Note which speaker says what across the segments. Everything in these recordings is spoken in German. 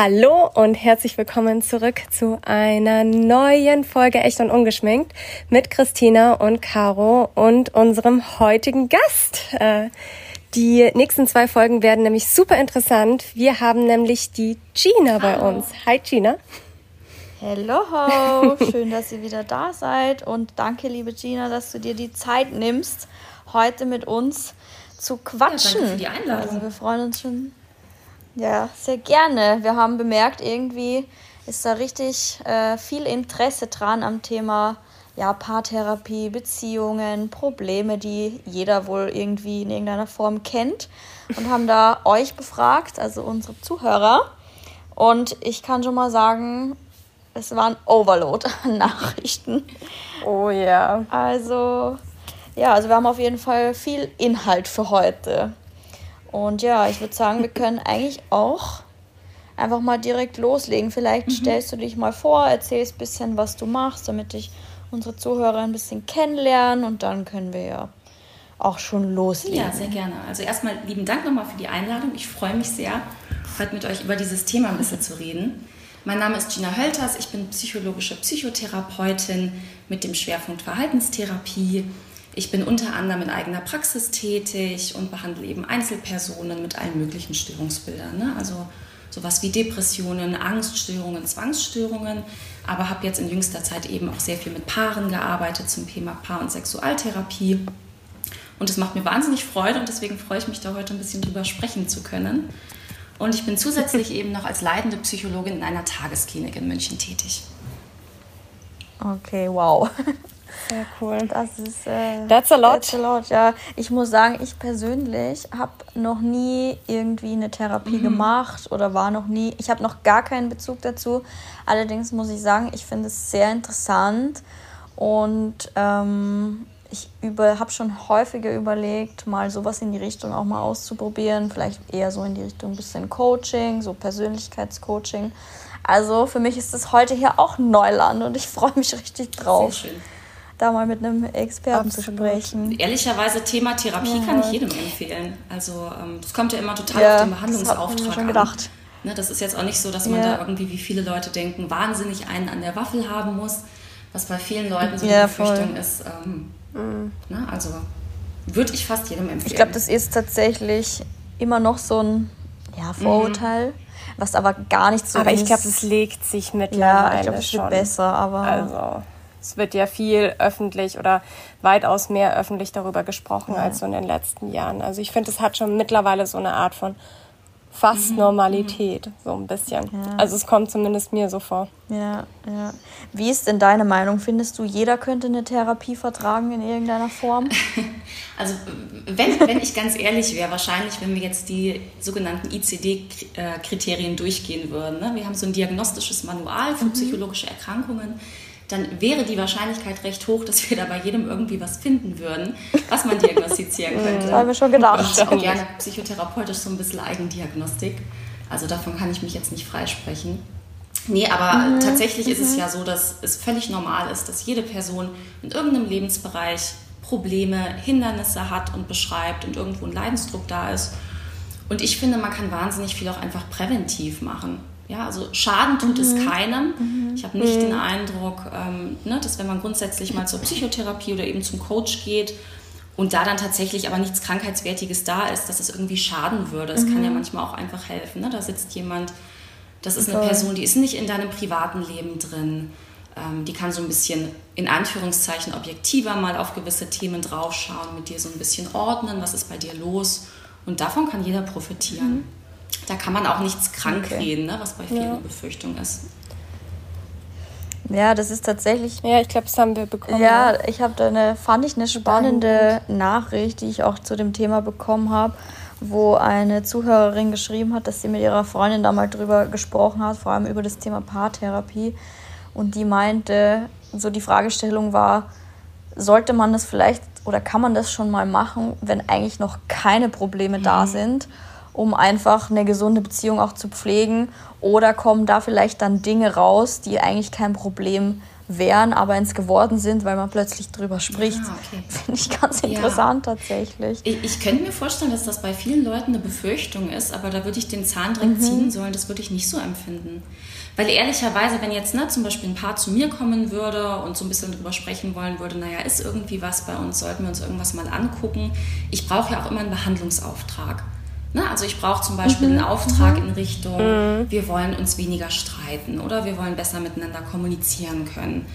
Speaker 1: Hallo und herzlich willkommen zurück zu einer neuen Folge Echt und Ungeschminkt mit Christina und Caro und unserem heutigen Gast. Äh, die nächsten zwei Folgen werden nämlich super interessant. Wir haben nämlich die Gina bei uns. Hi Gina.
Speaker 2: Hello, schön, dass ihr wieder da seid und danke, liebe Gina, dass du dir die Zeit nimmst, heute mit uns zu quatschen. Ja, danke für die Einladung. Also wir freuen uns schon ja, sehr gerne. Wir haben bemerkt, irgendwie ist da richtig äh, viel Interesse dran am Thema ja, Paartherapie, Beziehungen, Probleme, die jeder wohl irgendwie in irgendeiner Form kennt. Und haben da euch befragt, also unsere Zuhörer. Und ich kann schon mal sagen, es war ein Overload an Nachrichten.
Speaker 1: Oh ja.
Speaker 2: Also, ja, also wir haben auf jeden Fall viel Inhalt für heute. Und ja, ich würde sagen, wir können eigentlich auch einfach mal direkt loslegen. Vielleicht mhm. stellst du dich mal vor, erzählst ein bisschen, was du machst, damit ich unsere Zuhörer ein bisschen kennenlernen und dann können wir ja auch schon loslegen.
Speaker 3: Ja, sehr gerne. Also erstmal lieben Dank nochmal für die Einladung. Ich freue mich sehr, heute mit euch über dieses Thema ein bisschen zu reden. Mein Name ist Gina Hölters, ich bin psychologische Psychotherapeutin mit dem Schwerpunkt Verhaltenstherapie ich bin unter anderem in eigener Praxis tätig und behandle eben Einzelpersonen mit allen möglichen Störungsbildern. Ne? Also sowas wie Depressionen, Angststörungen, Zwangsstörungen, aber habe jetzt in jüngster Zeit eben auch sehr viel mit Paaren gearbeitet zum Thema Paar- und Sexualtherapie. Und es macht mir wahnsinnig Freude und deswegen freue ich mich da heute ein bisschen drüber sprechen zu können. Und ich bin zusätzlich eben noch als leitende Psychologin in einer Tagesklinik in München tätig.
Speaker 2: Okay, wow.
Speaker 1: Sehr cool.
Speaker 2: Das ist. Äh,
Speaker 1: that's a lot.
Speaker 2: That's a lot, ja. Ich muss sagen, ich persönlich habe noch nie irgendwie eine Therapie mhm. gemacht oder war noch nie. Ich habe noch gar keinen Bezug dazu. Allerdings muss ich sagen, ich finde es sehr interessant und ähm, ich habe schon häufiger überlegt, mal sowas in die Richtung auch mal auszuprobieren. Vielleicht eher so in die Richtung ein bisschen Coaching, so Persönlichkeitscoaching. Also für mich ist das heute hier auch Neuland und ich freue mich richtig drauf. Sehr schön da mal mit einem Experten Absolut. zu sprechen.
Speaker 3: Ehrlicherweise, Thema Therapie ja. kann ich jedem empfehlen. Also ähm, das kommt ja immer total ja, auf den Behandlungsauftrag das schon gedacht. an. Ne, das ist jetzt auch nicht so, dass man ja. da irgendwie, wie viele Leute denken, wahnsinnig einen an der Waffel haben muss, was bei vielen Leuten so die Befürchtung voll. ist. Ähm, mhm. ne, also würde ich fast jedem empfehlen.
Speaker 2: Ich glaube, das ist tatsächlich immer noch so ein ja, Vorurteil. Mhm was aber gar nicht so
Speaker 1: aber ist. Aber ich glaube, es legt sich mittlerweile
Speaker 2: Ja, ich glaube, es wird besser, aber...
Speaker 1: Also es wird ja viel öffentlich oder weitaus mehr öffentlich darüber gesprochen ja. als so in den letzten Jahren. Also ich finde, es hat schon mittlerweile so eine Art von fast mhm. Normalität, so ein bisschen. Ja. Also es kommt zumindest mir so vor.
Speaker 2: Ja, ja. Wie ist denn deine Meinung? Findest du, jeder könnte eine Therapie vertragen in irgendeiner Form?
Speaker 3: Also wenn, wenn ich ganz ehrlich wäre, wahrscheinlich, wenn wir jetzt die sogenannten ICD-Kriterien durchgehen würden. Ne? Wir haben so ein diagnostisches Manual für mhm. psychologische Erkrankungen dann wäre die Wahrscheinlichkeit recht hoch, dass wir da bei jedem irgendwie was finden würden, was man diagnostizieren könnte.
Speaker 2: Das haben wir schon gedacht.
Speaker 3: Ich auch gerne psychotherapeutisch so ein bisschen Eigendiagnostik. Also davon kann ich mich jetzt nicht freisprechen. Nee, aber mhm. tatsächlich mhm. ist es mhm. ja so, dass es völlig normal ist, dass jede Person in irgendeinem Lebensbereich Probleme, Hindernisse hat und beschreibt und irgendwo ein Leidensdruck da ist. Und ich finde, man kann wahnsinnig viel auch einfach präventiv machen. Ja, also Schaden tut mhm. es keinem. Mhm. Ich habe nicht mhm. den Eindruck, ähm, ne, dass wenn man grundsätzlich mal zur Psychotherapie oder eben zum Coach geht und da dann tatsächlich aber nichts Krankheitswertiges da ist, dass es irgendwie schaden würde. Es kann ja mhm. manchmal auch einfach helfen. Ne? Da sitzt jemand, das ist eine Person, die ist nicht in deinem privaten Leben drin. Ähm, die kann so ein bisschen in Anführungszeichen objektiver mal auf gewisse Themen draufschauen, mit dir so ein bisschen ordnen, was ist bei dir los. Und davon kann jeder profitieren. Da kann man auch nichts krank okay. reden, ne? was bei vielen ja. eine Befürchtung ist.
Speaker 2: Ja, das ist tatsächlich.
Speaker 1: Ja, ich glaube, das haben wir bekommen.
Speaker 2: Ja, ja. ich habe da eine, fand ich eine spannende Spannend. Nachricht, die ich auch zu dem Thema bekommen habe, wo eine Zuhörerin geschrieben hat, dass sie mit ihrer Freundin da mal drüber gesprochen hat, vor allem über das Thema Paartherapie. Und die meinte, so die Fragestellung war, sollte man das vielleicht oder kann man das schon mal machen, wenn eigentlich noch keine Probleme mhm. da sind? Um einfach eine gesunde Beziehung auch zu pflegen? Oder kommen da vielleicht dann Dinge raus, die eigentlich kein Problem wären, aber ins geworden sind, weil man plötzlich drüber spricht. Ah, okay. Finde ich ganz interessant ja. tatsächlich.
Speaker 3: Ich, ich, könnte mir vorstellen, dass das bei vielen Leuten eine Befürchtung ist, aber da würde ich den Zahn direkt mhm. ziehen sollen, das würde ich nicht so empfinden. Weil ehrlicherweise, wenn jetzt ne, zum Beispiel ein Paar zu mir kommen würde und so ein bisschen drüber sprechen wollen würde, naja, ist irgendwie was bei uns, sollten wir uns irgendwas mal angucken. Ich brauche ja auch immer einen Behandlungsauftrag. Ne? Also ich brauche zum Beispiel mhm. einen Auftrag mhm. in Richtung, mhm. wir wollen uns weniger streiten oder wir wollen besser miteinander kommunizieren können.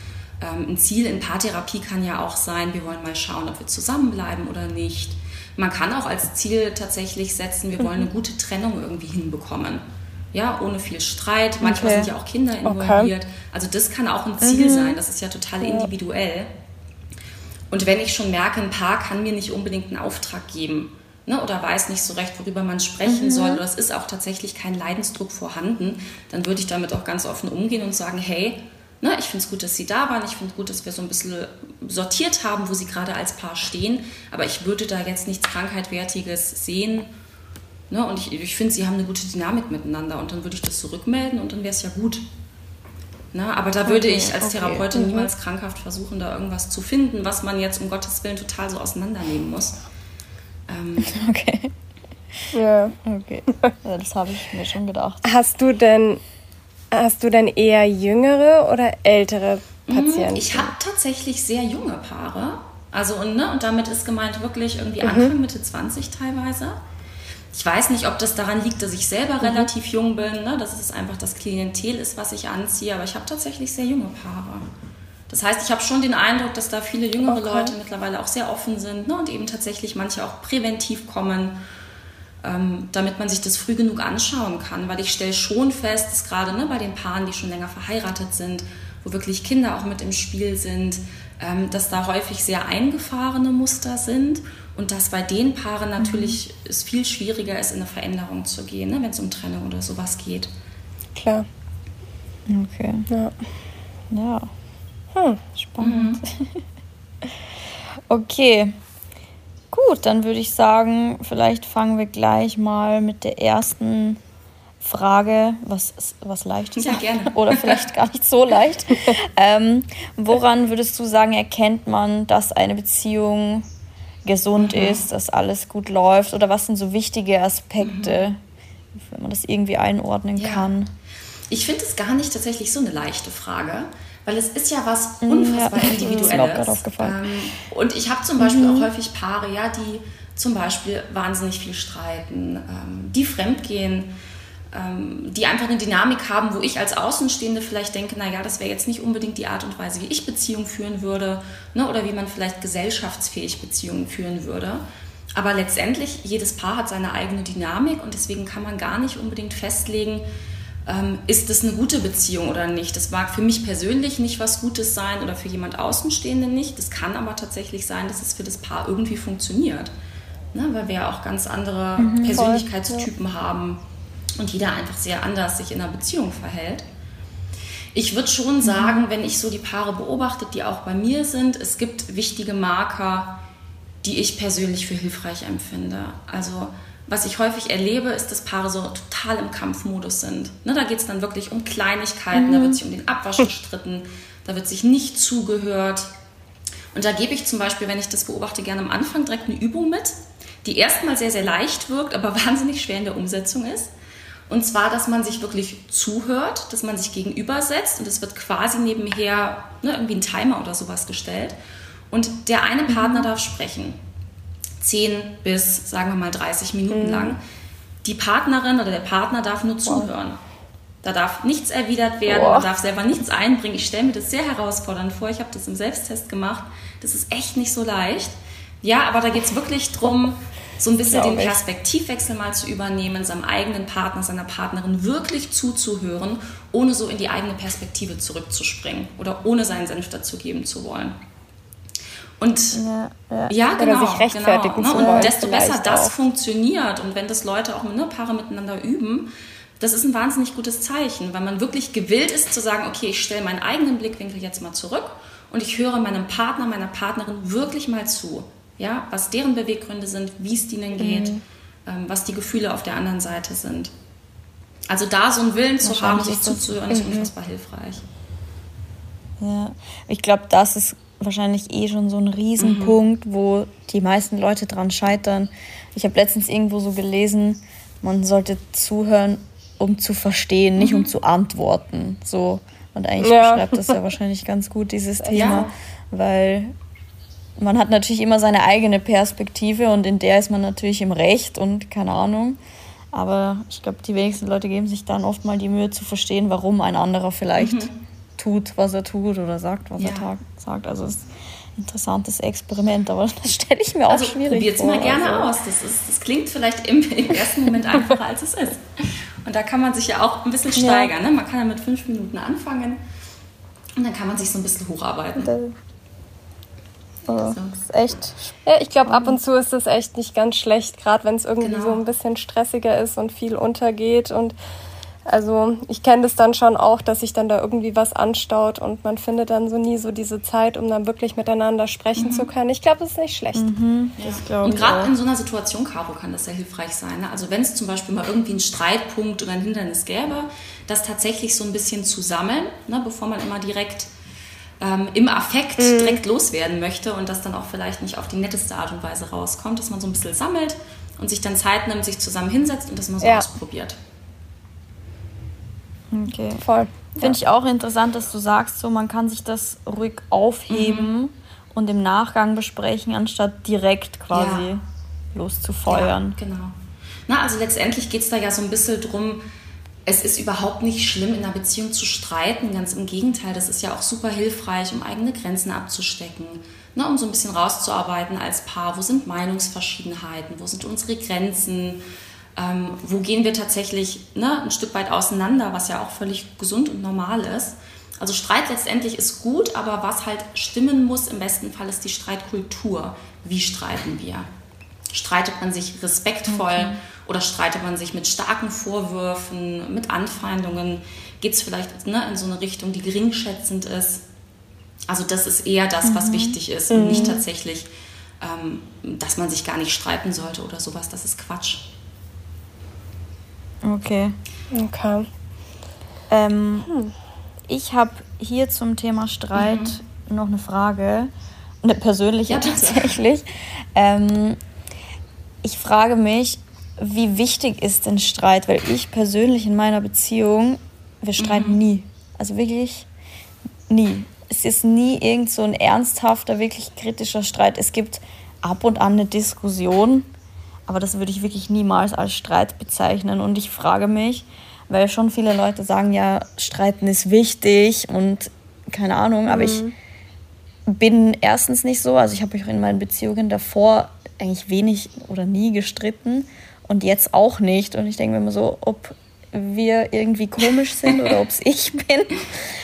Speaker 3: Ähm, ein Ziel in Paartherapie kann ja auch sein, wir wollen mal schauen, ob wir zusammenbleiben oder nicht. Man kann auch als Ziel tatsächlich setzen, wir wollen eine mhm. gute Trennung irgendwie hinbekommen ja, ohne viel Streit. Manchmal okay. sind ja auch Kinder involviert. Okay. Also das kann auch ein Ziel mhm. sein. Das ist ja total individuell. Und wenn ich schon merke, ein Paar kann mir nicht unbedingt einen Auftrag geben ne, oder weiß nicht so recht, worüber man sprechen mhm. soll oder es ist auch tatsächlich kein Leidensdruck vorhanden, dann würde ich damit auch ganz offen umgehen und sagen, hey, ne, ich finde es gut, dass Sie da waren, ich finde es gut, dass wir so ein bisschen sortiert haben, wo Sie gerade als Paar stehen, aber ich würde da jetzt nichts Krankheitwertiges sehen Ne? Und ich, ich finde, sie haben eine gute Dynamik miteinander und dann würde ich das zurückmelden und dann wäre es ja gut. Ne? Aber da würde okay, ich als okay. Therapeutin mhm. niemals krankhaft versuchen, da irgendwas zu finden, was man jetzt um Gottes Willen total so auseinandernehmen muss. Ähm,
Speaker 2: okay. Ja, okay. Ja, das habe ich mir schon gedacht.
Speaker 1: Hast du denn, hast du denn eher jüngere oder ältere mhm, Patienten?
Speaker 3: Ich habe tatsächlich sehr junge Paare. Also, und, ne, und damit ist gemeint wirklich irgendwie mhm. Anfang, Mitte 20 teilweise. Ich weiß nicht, ob das daran liegt, dass ich selber mhm. relativ jung bin, ne? dass es einfach das Klientel ist, was ich anziehe, aber ich habe tatsächlich sehr junge Paare. Das heißt, ich habe schon den Eindruck, dass da viele jüngere okay. Leute mittlerweile auch sehr offen sind ne? und eben tatsächlich manche auch präventiv kommen, ähm, damit man sich das früh genug anschauen kann. Weil ich stelle schon fest, dass gerade ne, bei den Paaren, die schon länger verheiratet sind, wo wirklich Kinder auch mit im Spiel sind, ähm, dass da häufig sehr eingefahrene Muster sind und dass bei den Paaren natürlich mhm. es viel schwieriger ist, in eine Veränderung zu gehen, ne, wenn es um Trennung oder sowas geht.
Speaker 1: Klar.
Speaker 2: Okay. Ja. Ja. Hm, spannend. Mhm. okay. Gut, dann würde ich sagen, vielleicht fangen wir gleich mal mit der ersten Frage, was, was leicht ist.
Speaker 3: Ja, gerne.
Speaker 2: Oder vielleicht gar nicht so leicht. ähm, woran würdest du sagen, erkennt man, dass eine Beziehung gesund mhm. ist, dass alles gut läuft? Oder was sind so wichtige Aspekte, mhm. wenn man das irgendwie einordnen ja. kann?
Speaker 3: Ich finde es gar nicht tatsächlich so eine leichte Frage, weil es ist ja was unfassbar ja. individuelles. Ähm, und ich habe zum Beispiel mhm. auch häufig Paare, ja, die zum Beispiel wahnsinnig viel streiten, ähm, die fremdgehen ähm, die einfach eine Dynamik haben, wo ich als Außenstehende vielleicht denke, naja, das wäre jetzt nicht unbedingt die Art und Weise, wie ich Beziehungen führen würde ne, oder wie man vielleicht gesellschaftsfähig Beziehungen führen würde. Aber letztendlich, jedes Paar hat seine eigene Dynamik und deswegen kann man gar nicht unbedingt festlegen, ähm, ist das eine gute Beziehung oder nicht. Das mag für mich persönlich nicht was Gutes sein oder für jemand Außenstehenden nicht. Das kann aber tatsächlich sein, dass es für das Paar irgendwie funktioniert. Ne, weil wir ja auch ganz andere mhm, Persönlichkeitstypen voll, haben und jeder einfach sehr anders sich in einer Beziehung verhält. Ich würde schon mhm. sagen, wenn ich so die Paare beobachte, die auch bei mir sind, es gibt wichtige Marker, die ich persönlich für hilfreich empfinde. Also was ich häufig erlebe, ist, dass Paare so total im Kampfmodus sind. Ne, da geht es dann wirklich um Kleinigkeiten, mhm. da wird sich um den Abwasch gestritten, da wird sich nicht zugehört. Und da gebe ich zum Beispiel, wenn ich das beobachte, gerne am Anfang direkt eine Übung mit, die erstmal sehr, sehr leicht wirkt, aber wahnsinnig schwer in der Umsetzung ist. Und zwar, dass man sich wirklich zuhört, dass man sich gegenübersetzt und es wird quasi nebenher ne, irgendwie ein Timer oder sowas gestellt. Und der eine Partner mhm. darf sprechen. 10 bis, sagen wir mal, 30 Minuten mhm. lang. Die Partnerin oder der Partner darf nur zuhören. Da darf nichts erwidert werden, man darf selber nichts einbringen. Ich stelle mir das sehr herausfordernd vor. Ich habe das im Selbsttest gemacht. Das ist echt nicht so leicht. Ja, aber da geht es wirklich darum, so ein bisschen den Perspektivwechsel mal zu übernehmen, seinem eigenen Partner, seiner Partnerin wirklich zuzuhören, ohne so in die eigene Perspektive zurückzuspringen oder ohne seinen Senf dazugeben zu wollen. Und ja, ja. ja genau, sich rechtfertigen genau. Ne? Und desto besser das auch. funktioniert und wenn das Leute auch ne, Paare miteinander üben, das ist ein wahnsinnig gutes Zeichen, weil man wirklich gewillt ist zu sagen, okay, ich stelle meinen eigenen Blickwinkel jetzt mal zurück und ich höre meinem Partner, meiner Partnerin wirklich mal zu ja, was deren Beweggründe sind, wie es denen geht, mhm. ähm, was die Gefühle auf der anderen Seite sind. Also da so einen Willen zu haben, sich zuzuhören, ist mhm. unfassbar hilfreich.
Speaker 2: Ja, ich glaube, das ist wahrscheinlich eh schon so ein Riesenpunkt, mhm. wo die meisten Leute dran scheitern. Ich habe letztens irgendwo so gelesen, man sollte zuhören, um zu verstehen, nicht mhm. um zu antworten. So. Und eigentlich ja. beschreibt das ja wahrscheinlich ganz gut, dieses Thema, ja. weil man hat natürlich immer seine eigene Perspektive und in der ist man natürlich im Recht und keine Ahnung. Aber ich glaube, die wenigsten Leute geben sich dann oft mal die Mühe zu verstehen, warum ein anderer vielleicht mhm. Tut, was er tut oder sagt, was ja. er sagt. Also es ist ein interessantes Experiment, aber das stelle ich mir also, auch schwierig
Speaker 3: Probiert es mal gerne also. aus. Das, ist, das klingt vielleicht im, im ersten Moment einfacher, als es ist. Und da kann man sich ja auch ein bisschen steigern. Ja. Ne? Man kann ja mit fünf Minuten anfangen und dann kann man sich so ein bisschen hocharbeiten.
Speaker 1: Also, das ist echt. Ja, ich glaube, ab und zu ist das echt nicht ganz schlecht, gerade wenn es irgendwie genau. so ein bisschen stressiger ist und viel untergeht. Und also ich kenne das dann schon auch, dass sich dann da irgendwie was anstaut und man findet dann so nie so diese Zeit, um dann wirklich miteinander sprechen mhm. zu können. Ich glaube, das ist nicht schlecht. Mhm.
Speaker 3: Ja. Und gerade in so einer Situation, Caro, kann das sehr hilfreich sein. Ne? Also wenn es zum Beispiel mal irgendwie einen Streitpunkt oder ein Hindernis gäbe, das tatsächlich so ein bisschen zu sammeln, ne, bevor man immer direkt ähm, im Affekt mhm. direkt loswerden möchte und das dann auch vielleicht nicht auf die netteste Art und Weise rauskommt, dass man so ein bisschen sammelt und sich dann Zeit nimmt, sich zusammen hinsetzt und das mal so ja. ausprobiert.
Speaker 2: Okay. Voll. Finde ich auch interessant, dass du sagst, so man kann sich das ruhig aufheben mhm. und im Nachgang besprechen, anstatt direkt quasi ja. loszufeuern.
Speaker 3: Ja, genau. Na, also letztendlich geht es da ja so ein bisschen drum, es ist überhaupt nicht schlimm, in einer Beziehung zu streiten. Ganz im Gegenteil, das ist ja auch super hilfreich, um eigene Grenzen abzustecken, ne, um so ein bisschen rauszuarbeiten als Paar. Wo sind Meinungsverschiedenheiten? Wo sind unsere Grenzen? Ähm, wo gehen wir tatsächlich ne, ein Stück weit auseinander, was ja auch völlig gesund und normal ist. Also Streit letztendlich ist gut, aber was halt stimmen muss im besten Fall ist die Streitkultur. Wie streiten wir? Streitet man sich respektvoll? Okay oder streitet man sich mit starken Vorwürfen, mit Anfeindungen? Geht es vielleicht ne, in so eine Richtung, die geringschätzend ist? Also das ist eher das, was mhm. wichtig ist und nicht mhm. tatsächlich, ähm, dass man sich gar nicht streiten sollte oder sowas. Das ist Quatsch.
Speaker 2: Okay. Okay. Ähm, hm. Ich habe hier zum Thema Streit mhm. noch eine Frage, eine persönliche ja, tatsächlich. Ähm, ich frage mich, wie wichtig ist denn Streit? Weil ich persönlich in meiner Beziehung, wir streiten mhm. nie. Also wirklich nie. Es ist nie irgend so ein ernsthafter, wirklich kritischer Streit. Es gibt ab und an eine Diskussion, aber das würde ich wirklich niemals als Streit bezeichnen. Und ich frage mich, weil schon viele Leute sagen, ja, Streiten ist wichtig und keine Ahnung, aber mhm. ich bin erstens nicht so. Also ich habe mich in meinen Beziehungen davor eigentlich wenig oder nie gestritten und jetzt auch nicht. Und ich denke mir immer so, ob wir irgendwie komisch sind oder ob es ich bin,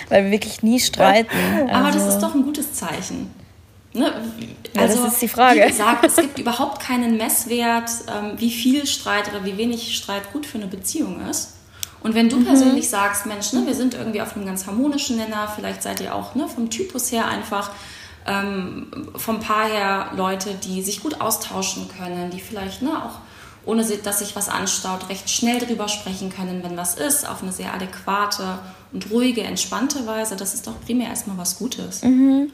Speaker 2: weil wir wirklich nie streiten.
Speaker 3: Aber also, das ist doch ein gutes Zeichen. Ne?
Speaker 2: Also, ja, das ist die Frage.
Speaker 3: Wie gesagt, es gibt überhaupt keinen Messwert, ähm, wie viel Streit oder wie wenig Streit gut für eine Beziehung ist. Und wenn du mhm. persönlich sagst, Mensch, ne, wir sind irgendwie auf einem ganz harmonischen Nenner, vielleicht seid ihr auch ne, vom Typus her einfach ähm, vom Paar her Leute, die sich gut austauschen können, die vielleicht ne, auch ohne dass sich was anstaut, recht schnell drüber sprechen können, wenn was ist, auf eine sehr adäquate und ruhige, entspannte Weise. Das ist doch primär erstmal was Gutes. Mhm.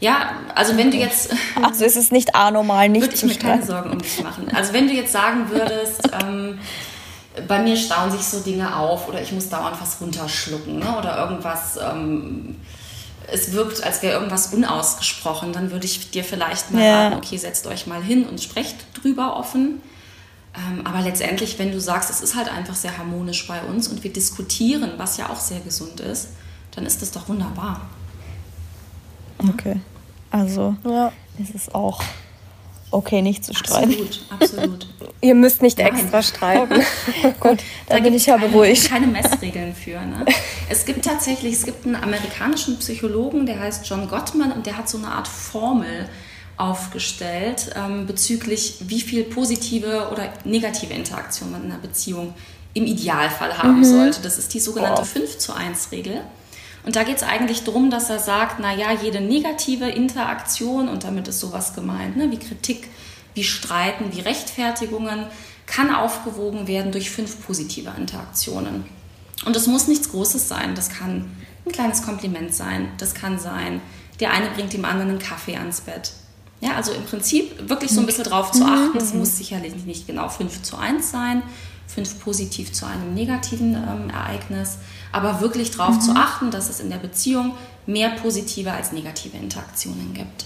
Speaker 3: Ja, also wenn du jetzt.
Speaker 2: Also ist es nicht anormal, nicht
Speaker 3: Würde ich mir keine Sorgen um dich machen. Also wenn du jetzt sagen würdest, ähm, bei mir stauen sich so Dinge auf oder ich muss dauernd was runterschlucken ne, oder irgendwas. Ähm, es wirkt, als wäre irgendwas unausgesprochen, dann würde ich dir vielleicht mal ja. raten, okay, setzt euch mal hin und sprecht drüber offen. Ähm, aber letztendlich, wenn du sagst, es ist halt einfach sehr harmonisch bei uns und wir diskutieren, was ja auch sehr gesund ist, dann ist das doch wunderbar.
Speaker 2: Okay. Also ja. ist es auch okay, nicht zu streiten.
Speaker 3: Absolut, absolut.
Speaker 1: Ihr müsst nicht Nein. extra streiten.
Speaker 2: Gut, da bin ich ja beruhigt.
Speaker 3: keine Messregeln für. Ne? Es gibt tatsächlich, es gibt einen amerikanischen Psychologen, der heißt John Gottman und der hat so eine Art Formel, aufgestellt ähm, bezüglich, wie viel positive oder negative Interaktion man in einer Beziehung im Idealfall haben mhm. sollte. Das ist die sogenannte oh. 5 zu 1 Regel. Und da geht es eigentlich darum, dass er sagt, naja, jede negative Interaktion, und damit ist sowas gemeint, ne, wie Kritik, wie Streiten, wie Rechtfertigungen, kann aufgewogen werden durch fünf positive Interaktionen. Und es muss nichts Großes sein. Das kann ein kleines Kompliment sein. Das kann sein, der eine bringt dem anderen einen Kaffee ans Bett. Ja, also im Prinzip wirklich so ein bisschen drauf zu achten. Es muss sicherlich nicht genau 5 zu 1 sein, 5 positiv zu einem negativen ähm, Ereignis, aber wirklich darauf mhm. zu achten, dass es in der Beziehung mehr positive als negative Interaktionen gibt.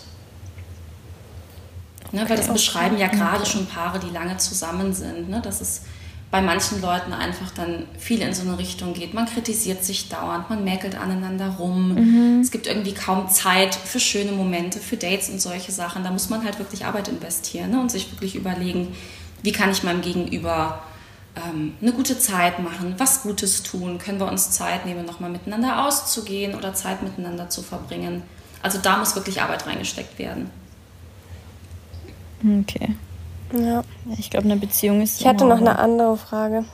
Speaker 3: Ne, weil das beschreiben ja gerade schon Paare, die lange zusammen sind, ne, dass es bei manchen Leuten einfach dann viel in so eine Richtung geht. Man kritisiert sich dauernd, man mäkelt aneinander rum. Mhm. Es gibt irgendwie kaum Zeit für schöne Momente, für Dates und solche Sachen. Da muss man halt wirklich Arbeit investieren ne? und sich wirklich überlegen, wie kann ich meinem Gegenüber ähm, eine gute Zeit machen, was Gutes tun, können wir uns Zeit nehmen, nochmal miteinander auszugehen oder Zeit miteinander zu verbringen. Also da muss wirklich Arbeit reingesteckt werden.
Speaker 2: Okay. Ja. Ich glaube, eine Beziehung ist.
Speaker 1: Ich hatte noch eine andere Frage.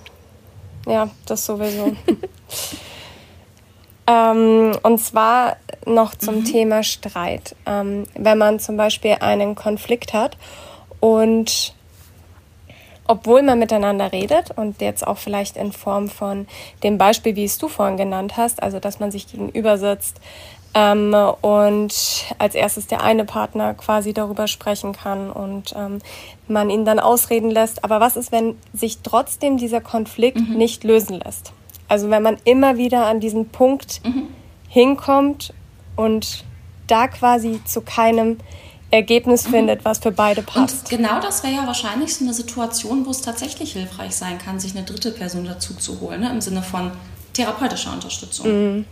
Speaker 1: Ja, das sowieso. ähm, und zwar noch zum mhm. Thema Streit. Ähm, wenn man zum Beispiel einen Konflikt hat und obwohl man miteinander redet und jetzt auch vielleicht in Form von dem Beispiel, wie es du vorhin genannt hast, also dass man sich gegenüber sitzt, ähm, und als erstes der eine Partner quasi darüber sprechen kann und ähm, man ihn dann ausreden lässt. Aber was ist, wenn sich trotzdem dieser Konflikt mhm. nicht lösen lässt? Also wenn man immer wieder an diesen Punkt mhm. hinkommt und da quasi zu keinem Ergebnis findet, was für beide passt.
Speaker 3: Und genau das wäre ja wahrscheinlich so eine Situation, wo es tatsächlich hilfreich sein kann, sich eine dritte Person dazu zu holen, ne? im Sinne von therapeutischer Unterstützung. Mhm.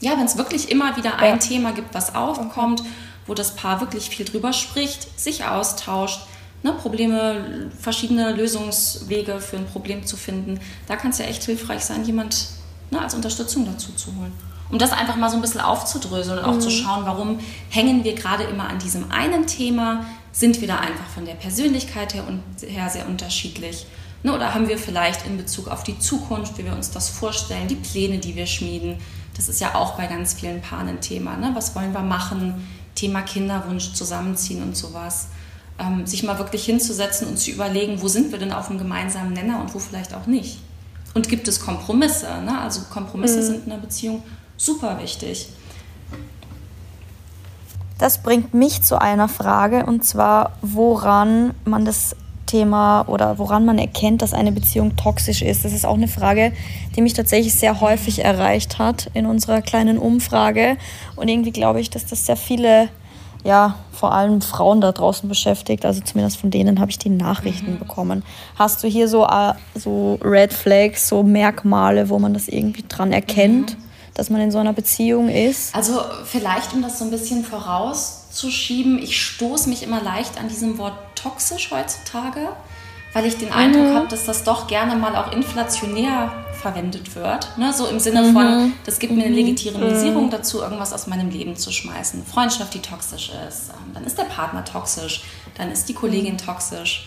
Speaker 3: Ja, wenn es wirklich immer wieder ein ja. Thema gibt, was aufkommt, wo das Paar wirklich viel drüber spricht, sich austauscht, ne, Probleme, verschiedene Lösungswege für ein Problem zu finden, da kann es ja echt hilfreich sein, jemand ne, als Unterstützung dazu zu holen. Um das einfach mal so ein bisschen aufzudröseln und auch mhm. zu schauen, warum hängen wir gerade immer an diesem einen Thema, sind wir da einfach von der Persönlichkeit her, her sehr unterschiedlich. Ne, oder haben wir vielleicht in Bezug auf die Zukunft, wie wir uns das vorstellen, die Pläne, die wir schmieden, das ist ja auch bei ganz vielen Paaren ein Thema. Ne? Was wollen wir machen? Thema Kinderwunsch, Zusammenziehen und sowas. Ähm, sich mal wirklich hinzusetzen und zu überlegen, wo sind wir denn auf dem gemeinsamen Nenner und wo vielleicht auch nicht. Und gibt es Kompromisse? Ne? Also Kompromisse mhm. sind in einer Beziehung super wichtig.
Speaker 2: Das bringt mich zu einer Frage und zwar, woran man das Thema oder woran man erkennt, dass eine Beziehung toxisch ist. Das ist auch eine Frage, die mich tatsächlich sehr häufig erreicht hat in unserer kleinen Umfrage. Und irgendwie glaube ich, dass das sehr viele, ja, vor allem Frauen da draußen beschäftigt. Also zumindest von denen habe ich die Nachrichten mhm. bekommen. Hast du hier so, uh, so Red Flags, so Merkmale, wo man das irgendwie dran erkennt? Mhm dass man in so einer Beziehung ist?
Speaker 3: Also vielleicht, um das so ein bisschen vorauszuschieben, ich stoße mich immer leicht an diesem Wort toxisch heutzutage, weil ich den Eindruck mhm. habe, dass das doch gerne mal auch inflationär verwendet wird. Ne? So im Sinne von, mhm. das gibt mir eine mhm. Legitimisierung mhm. dazu, irgendwas aus meinem Leben zu schmeißen. Freundschaft, die toxisch ist. Ähm, dann ist der Partner toxisch. Dann ist die Kollegin mhm. toxisch.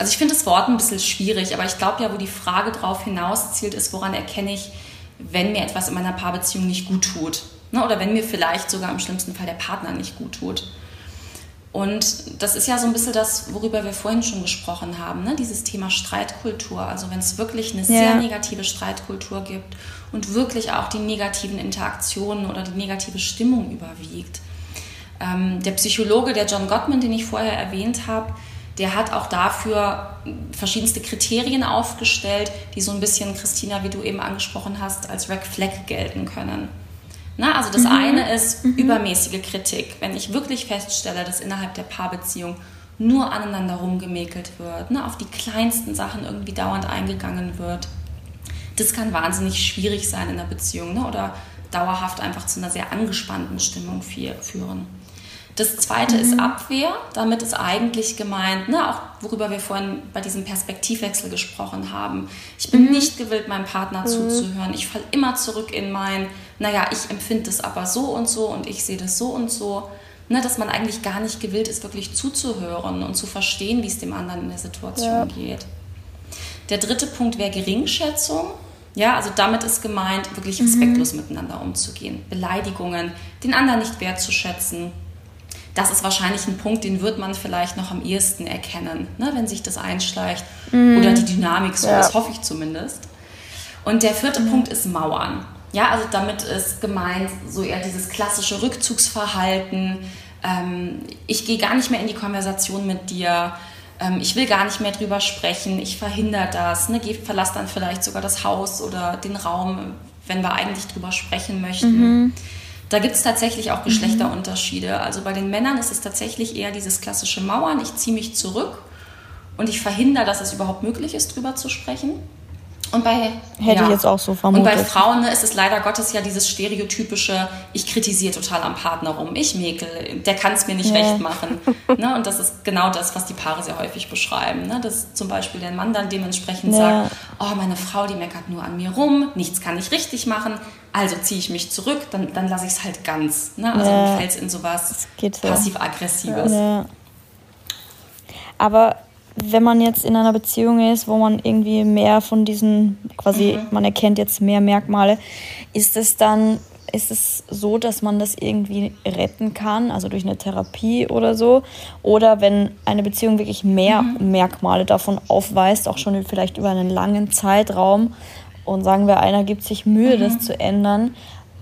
Speaker 3: Also ich finde das Wort ein bisschen schwierig, aber ich glaube ja, wo die Frage drauf hinaus zielt, ist, woran erkenne ich, wenn mir etwas in meiner Paarbeziehung nicht gut tut. Ne? Oder wenn mir vielleicht sogar im schlimmsten Fall der Partner nicht gut tut. Und das ist ja so ein bisschen das, worüber wir vorhin schon gesprochen haben, ne? dieses Thema Streitkultur. Also wenn es wirklich eine ja. sehr negative Streitkultur gibt und wirklich auch die negativen Interaktionen oder die negative Stimmung überwiegt. Ähm, der Psychologe, der John Gottman, den ich vorher erwähnt habe, der hat auch dafür verschiedenste Kriterien aufgestellt, die so ein bisschen, Christina, wie du eben angesprochen hast, als Red Flag gelten können. Na, also das mhm. eine ist mhm. übermäßige Kritik. Wenn ich wirklich feststelle, dass innerhalb der Paarbeziehung nur aneinander rumgemäkelt wird, ne, auf die kleinsten Sachen irgendwie dauernd eingegangen wird, das kann wahnsinnig schwierig sein in der Beziehung ne, oder dauerhaft einfach zu einer sehr angespannten Stimmung führen. Das zweite mhm. ist Abwehr. Damit ist eigentlich gemeint, ne, auch worüber wir vorhin bei diesem Perspektivwechsel gesprochen haben. Ich bin mhm. nicht gewillt, meinem Partner mhm. zuzuhören. Ich falle immer zurück in mein, naja, ich empfinde es aber so und so und ich sehe das so und so. Ne, dass man eigentlich gar nicht gewillt ist, wirklich zuzuhören und zu verstehen, wie es dem anderen in der Situation ja. geht. Der dritte Punkt wäre Geringschätzung. Ja, also damit ist gemeint, wirklich mhm. respektlos mhm. miteinander umzugehen. Beleidigungen, den anderen nicht wertzuschätzen, das ist wahrscheinlich ein Punkt, den wird man vielleicht noch am ehesten erkennen, ne, wenn sich das einschleicht mhm. oder die Dynamik so ja. ist, hoffe ich zumindest. Und der vierte mhm. Punkt ist Mauern. Ja, also damit ist gemeint so eher dieses klassische Rückzugsverhalten. Ähm, ich gehe gar nicht mehr in die Konversation mit dir. Ähm, ich will gar nicht mehr drüber sprechen. Ich verhindere das. Ne? verlasse dann vielleicht sogar das Haus oder den Raum, wenn wir eigentlich drüber sprechen möchten. Mhm. Da gibt es tatsächlich auch Geschlechterunterschiede. Also bei den Männern ist es tatsächlich eher dieses klassische Mauern. Ich ziehe mich zurück und ich verhindere, dass es überhaupt möglich ist, drüber zu sprechen. Und bei,
Speaker 2: Hätte ja. ich jetzt auch so vermutet.
Speaker 3: Und bei Frauen ne, ist es leider Gottes ja dieses stereotypische, ich kritisiere total am Partner rum, ich mäkel, der kann es mir nicht ja. recht machen. ne? Und das ist genau das, was die Paare sehr häufig beschreiben. Ne? Dass zum Beispiel der Mann dann dementsprechend ja. sagt, oh, meine Frau, die meckert nur an mir rum, nichts kann ich richtig machen, also ziehe ich mich zurück, dann, dann lasse ich es halt ganz. Ne? Also ja. fällt es in sowas passiv-aggressives.
Speaker 2: Aber wenn man jetzt in einer Beziehung ist, wo man irgendwie mehr von diesen, quasi, mhm. man erkennt jetzt mehr Merkmale, ist es dann, ist es so, dass man das irgendwie retten kann, also durch eine Therapie oder so? Oder wenn eine Beziehung wirklich mehr mhm. Merkmale davon aufweist, auch schon vielleicht über einen langen Zeitraum, und sagen wir, einer gibt sich Mühe, mhm. das zu ändern,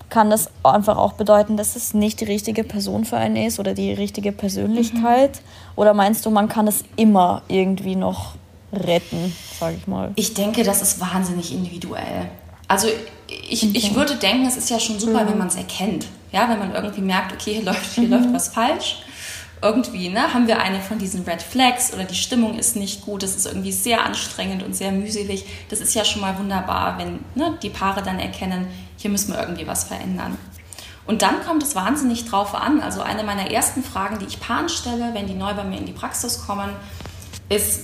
Speaker 2: kann das einfach auch bedeuten, dass es nicht die richtige Person für einen ist oder die richtige Persönlichkeit? Mhm. Oder meinst du, man kann es immer irgendwie noch retten, sage ich mal?
Speaker 3: Ich denke, das ist wahnsinnig individuell. Also ich, okay. ich würde denken, es ist ja schon super, mhm. wenn man es erkennt. Ja, wenn man irgendwie merkt, okay, hier läuft, hier mhm. läuft was falsch irgendwie ne, haben wir eine von diesen Red Flags oder die Stimmung ist nicht gut, es ist irgendwie sehr anstrengend und sehr mühselig. Das ist ja schon mal wunderbar, wenn ne, die Paare dann erkennen, hier müssen wir irgendwie was verändern. Und dann kommt es wahnsinnig drauf an. Also eine meiner ersten Fragen, die ich Paaren stelle, wenn die neu bei mir in die Praxis kommen, ist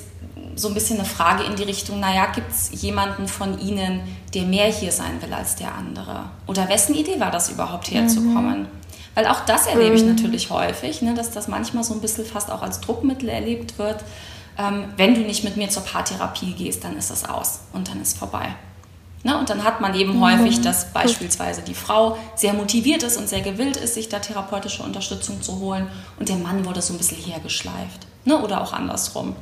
Speaker 3: so ein bisschen eine Frage in die Richtung, naja, gibt es jemanden von Ihnen, der mehr hier sein will als der andere? Oder wessen Idee war das überhaupt herzukommen? Mhm. Weil auch das erlebe ich mhm. natürlich häufig, ne, dass das manchmal so ein bisschen fast auch als Druckmittel erlebt wird. Ähm, wenn du nicht mit mir zur Paartherapie gehst, dann ist das aus und dann ist vorbei. Ne? Und dann hat man eben mhm. häufig, dass beispielsweise die Frau sehr motiviert ist und sehr gewillt ist, sich da therapeutische Unterstützung zu holen und der Mann wurde so ein bisschen hergeschleift. Ne? Oder auch andersrum.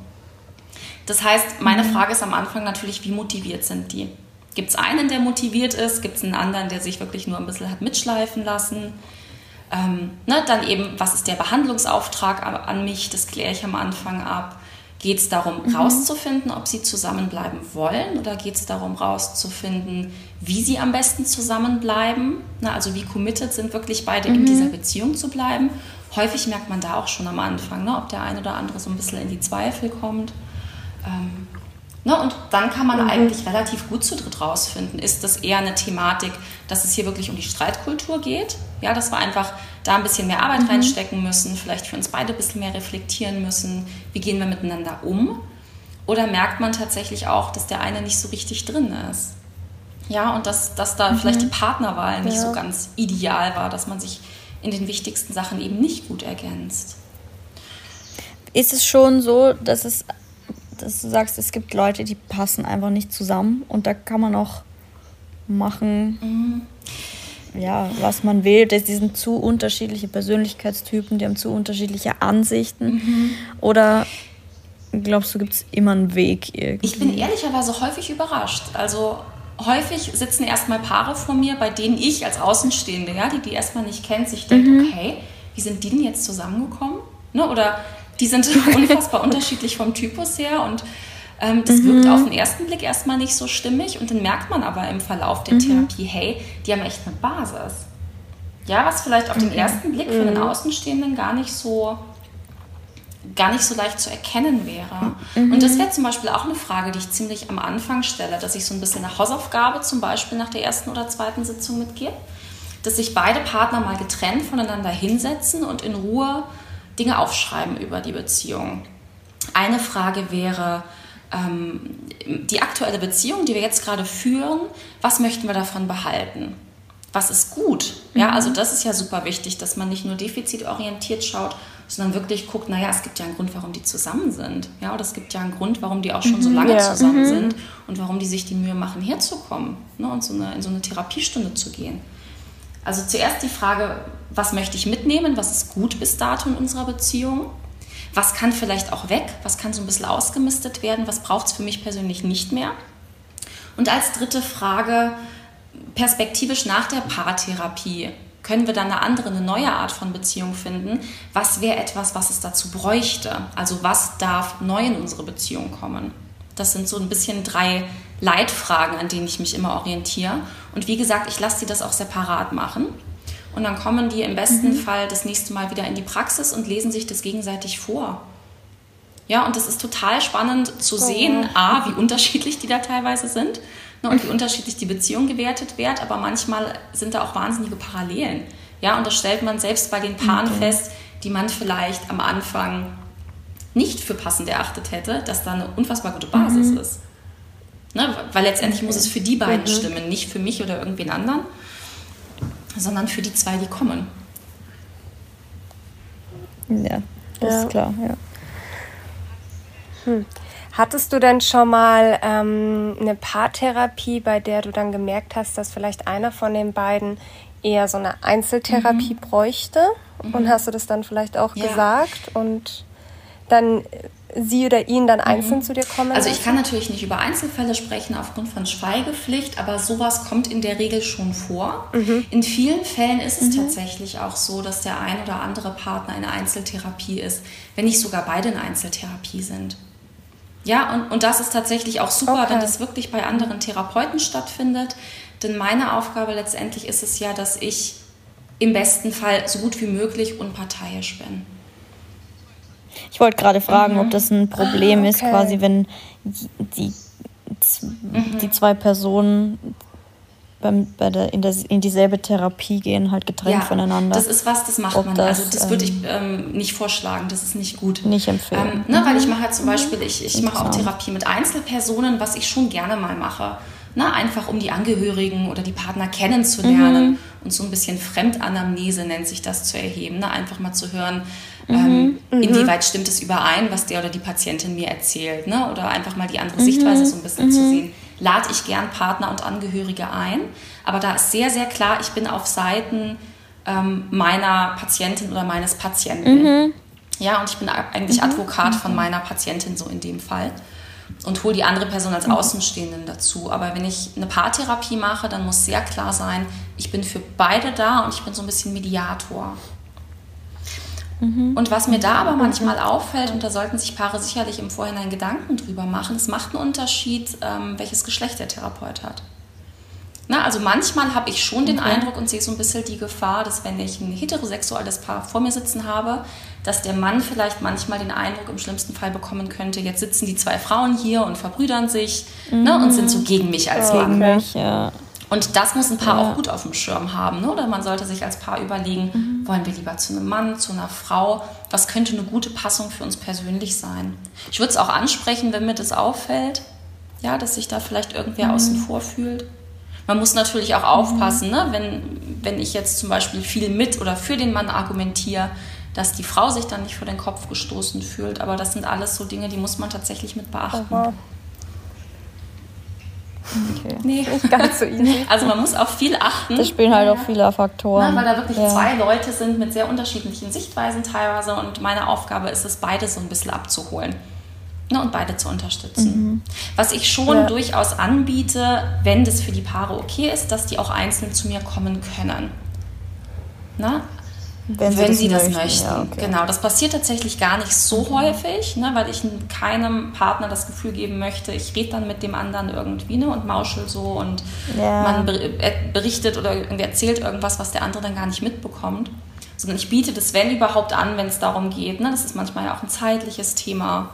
Speaker 3: Das heißt, meine mhm. Frage ist am Anfang natürlich, wie motiviert sind die? Gibt es einen, der motiviert ist? Gibt es einen anderen, der sich wirklich nur ein bisschen hat mitschleifen lassen? Ähm, ne, dann eben, was ist der Behandlungsauftrag an mich? Das kläre ich am Anfang ab. Geht es darum, mhm. rauszufinden, ob sie zusammenbleiben wollen oder geht es darum, rauszufinden, wie sie am besten zusammenbleiben? Na, also wie committed sind wirklich beide mhm. in dieser Beziehung zu bleiben? Häufig merkt man da auch schon am Anfang, ne, ob der eine oder andere so ein bisschen in die Zweifel kommt. Ähm, Ne, und dann kann man mhm. eigentlich relativ gut zu dritt rausfinden, ist das eher eine Thematik, dass es hier wirklich um die Streitkultur geht. Ja, dass wir einfach da ein bisschen mehr Arbeit mhm. reinstecken müssen, vielleicht für uns beide ein bisschen mehr reflektieren müssen, wie gehen wir miteinander um. Oder merkt man tatsächlich auch, dass der eine nicht so richtig drin ist. Ja, und dass, dass da mhm. vielleicht die Partnerwahl nicht ja. so ganz ideal war, dass man sich in den wichtigsten Sachen eben nicht gut ergänzt.
Speaker 2: Ist es schon so, dass es dass du sagst, es gibt Leute, die passen einfach nicht zusammen und da kann man auch machen, mhm. Ja, was man will. Das sind zu unterschiedliche Persönlichkeitstypen, die haben zu unterschiedliche Ansichten. Mhm. Oder glaubst du, gibt es immer einen Weg
Speaker 3: irgendwie? Ich bin ehrlicherweise häufig überrascht. Also häufig sitzen erstmal Paare vor mir, bei denen ich als Außenstehende, ja, die die erstmal nicht kennt, sich denkt, mhm. okay, wie sind die denn jetzt zusammengekommen? Ne? Oder die sind unfassbar unterschiedlich vom Typus her und ähm, das mhm. wirkt auf den ersten Blick erstmal nicht so stimmig und dann merkt man aber im Verlauf der mhm. Therapie, hey, die haben echt eine Basis. Ja, was vielleicht auf den ersten Blick für den mhm. Außenstehenden gar nicht so gar nicht so leicht zu erkennen wäre. Mhm. Und das wäre zum Beispiel auch eine Frage, die ich ziemlich am Anfang stelle, dass ich so ein bisschen eine Hausaufgabe zum Beispiel nach der ersten oder zweiten Sitzung mitgebe, dass sich beide Partner mal getrennt voneinander hinsetzen und in Ruhe Dinge aufschreiben über die Beziehung. Eine Frage wäre, ähm, die aktuelle Beziehung, die wir jetzt gerade führen, was möchten wir davon behalten? Was ist gut? Ja, mhm. also das ist ja super wichtig, dass man nicht nur defizitorientiert schaut, sondern wirklich guckt, naja, es gibt ja einen Grund, warum die zusammen sind. Ja, oder es gibt ja einen Grund, warum die auch schon so mhm. lange ja. zusammen mhm. sind und warum die sich die Mühe machen, herzukommen ne, und so eine, in so eine Therapiestunde zu gehen. Also zuerst die Frage, was möchte ich mitnehmen, was ist gut bis dato in unserer Beziehung, was kann vielleicht auch weg, was kann so ein bisschen ausgemistet werden, was braucht es für mich persönlich nicht mehr. Und als dritte Frage, perspektivisch nach der Paartherapie können wir dann eine andere, eine neue Art von Beziehung finden? Was wäre etwas, was es dazu bräuchte? Also was darf neu in unsere Beziehung kommen? Das sind so ein bisschen drei Leitfragen, an denen ich mich immer orientiere. Und wie gesagt, ich lasse die das auch separat machen. Und dann kommen die im besten mhm. Fall das nächste Mal wieder in die Praxis und lesen sich das gegenseitig vor. Ja, und das ist total spannend zu sehen, a, wie unterschiedlich die da teilweise sind ne, und wie unterschiedlich die Beziehung gewertet wird, aber manchmal sind da auch wahnsinnige Parallelen. Ja, und das stellt man selbst bei den Paaren okay. fest, die man vielleicht am Anfang nicht für passend erachtet hätte, dass da eine unfassbar gute Basis mhm. ist. Ne, weil letztendlich muss es für die beiden mhm. stimmen, nicht für mich oder irgendwen anderen, sondern für die zwei, die kommen.
Speaker 2: Ja, das ja. ist klar, ja.
Speaker 1: Hm. Hattest du denn schon mal ähm, eine Paartherapie, bei der du dann gemerkt hast, dass vielleicht einer von den beiden eher so eine Einzeltherapie mhm. bräuchte? Mhm. Und hast du das dann vielleicht auch ja. gesagt und dann sie oder ihn dann einzeln mhm. zu dir kommen?
Speaker 3: Also ich kann natürlich nicht über Einzelfälle sprechen aufgrund von Schweigepflicht, aber sowas kommt in der Regel schon vor. Mhm. In vielen Fällen ist es mhm. tatsächlich auch so, dass der ein oder andere Partner in Einzeltherapie ist, wenn nicht sogar beide in Einzeltherapie sind. Ja, und, und das ist tatsächlich auch super, okay. wenn das wirklich bei anderen Therapeuten stattfindet. Denn meine Aufgabe letztendlich ist es ja, dass ich im besten Fall so gut wie möglich unparteiisch bin.
Speaker 2: Ich wollte gerade fragen, mhm. ob das ein Problem ah, okay. ist, quasi, wenn die, die mhm. zwei Personen beim, bei der, in, der, in dieselbe Therapie gehen, halt getrennt ja, voneinander.
Speaker 3: Das ist was, das macht Ob man. Das, also das ähm, würde ich ähm, nicht vorschlagen, das ist nicht gut.
Speaker 2: Nicht empfehlen.
Speaker 3: Ähm, ne, weil ich mache halt zum mhm. Beispiel, ich, ich mache auch Therapie mit Einzelpersonen, was ich schon gerne mal mache. Ne, einfach um die Angehörigen oder die Partner kennenzulernen mhm. und so ein bisschen Fremdanamnese nennt sich das zu erheben. Ne? Einfach mal zu hören, mhm. ähm, mhm. inwieweit stimmt es überein, was der oder die Patientin mir erzählt. Ne? Oder einfach mal die andere Sichtweise so ein bisschen zu sehen lade ich gern Partner und Angehörige ein. Aber da ist sehr, sehr klar, ich bin auf Seiten ähm, meiner Patientin oder meines Patienten. Mhm. Ja, und ich bin eigentlich mhm. Advokat von mhm. meiner Patientin so in dem Fall und hole die andere Person als mhm. Außenstehenden dazu. Aber wenn ich eine Paartherapie mache, dann muss sehr klar sein, ich bin für beide da und ich bin so ein bisschen Mediator. Mhm. Und was mir da aber manchmal auffällt, und da sollten sich Paare sicherlich im Vorhinein Gedanken drüber machen, es macht einen Unterschied, ähm, welches Geschlecht der Therapeut hat. Na, also manchmal habe ich schon den Eindruck und sehe so ein bisschen die Gefahr, dass wenn ich ein heterosexuelles Paar vor mir sitzen habe, dass der Mann vielleicht manchmal den Eindruck im schlimmsten Fall bekommen könnte, jetzt sitzen die zwei Frauen hier und verbrüdern sich mhm. ne, und sind so gegen mich als Mann. Mich, ja. Und das muss ein Paar ja. auch gut auf dem Schirm haben. Ne? Oder man sollte sich als Paar überlegen, mhm. wollen wir lieber zu einem Mann, zu einer Frau? Was könnte eine gute Passung für uns persönlich sein? Ich würde es auch ansprechen, wenn mir das auffällt, ja, dass sich da vielleicht irgendwer mhm. außen vor fühlt. Man muss natürlich auch aufpassen, mhm. ne? wenn, wenn ich jetzt zum Beispiel viel mit oder für den Mann argumentiere, dass die Frau sich dann nicht vor den Kopf gestoßen fühlt. Aber das sind alles so Dinge, die muss man tatsächlich mit beachten. Aha. Okay. Nee. Nicht ganz so easy. Also man muss auf viel achten.
Speaker 2: Da spielen halt auch viele Faktoren.
Speaker 3: Na, weil da wirklich ja. zwei Leute sind mit sehr unterschiedlichen Sichtweisen teilweise und meine Aufgabe ist es, beide so ein bisschen abzuholen. Ne, und beide zu unterstützen. Mhm. Was ich schon ja. durchaus anbiete, wenn das für die Paare okay ist, dass die auch einzeln zu mir kommen können. Na? Wenn, wenn sie, das, sie das möchten. Ja, okay. Genau, das passiert tatsächlich gar nicht so mhm. häufig, ne, weil ich keinem Partner das Gefühl geben möchte, ich rede dann mit dem anderen irgendwie ne, und mauschel so und ja. man berichtet oder irgendwie erzählt irgendwas, was der andere dann gar nicht mitbekommt. Sondern ich biete das, wenn überhaupt, an, wenn es darum geht. Ne, das ist manchmal ja auch ein zeitliches Thema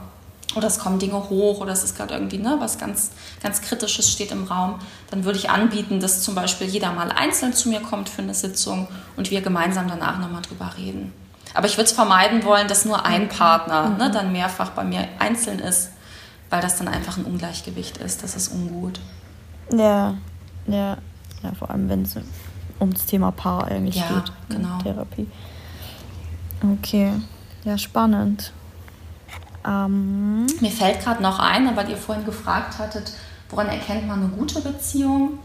Speaker 3: oder es kommen Dinge hoch oder es ist gerade irgendwie ne, was ganz, ganz Kritisches steht im Raum, dann würde ich anbieten, dass zum Beispiel jeder mal einzeln zu mir kommt für eine Sitzung und wir gemeinsam danach nochmal drüber reden. Aber ich würde es vermeiden wollen, dass nur ein Partner mhm. ne, dann mehrfach bei mir einzeln ist, weil das dann einfach ein Ungleichgewicht ist. Das ist ungut.
Speaker 2: Ja, ja, ja vor allem wenn es um das Thema Paar eigentlich ja, geht. Genau. Therapie. Okay, ja, spannend.
Speaker 3: Ähm, Mir fällt gerade noch ein, weil ihr vorhin gefragt hattet, woran erkennt man eine gute Beziehung?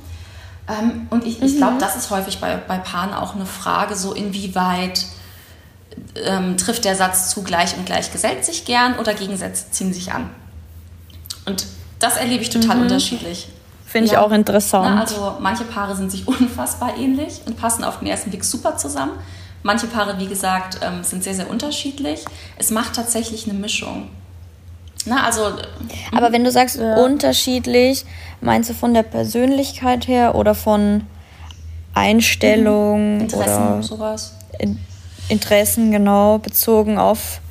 Speaker 3: Ähm, und ich, ich glaube, mhm. das ist häufig bei, bei Paaren auch eine Frage, so inwieweit ähm, trifft der Satz zu gleich und gleich gesellt sich gern oder Gegensätze ziehen sich an. Und das erlebe ich total mhm. unterschiedlich.
Speaker 2: Finde ja. ich auch interessant.
Speaker 3: Na, also manche Paare sind sich unfassbar ähnlich und passen auf den ersten Blick super zusammen. Manche Paare, wie gesagt, ähm, sind sehr, sehr unterschiedlich. Es macht tatsächlich eine Mischung. Na, also,
Speaker 2: Aber wenn du sagst ja. unterschiedlich, meinst du von der Persönlichkeit her oder von Einstellung mhm. Interessen, oder sowas? Interessen genau bezogen auf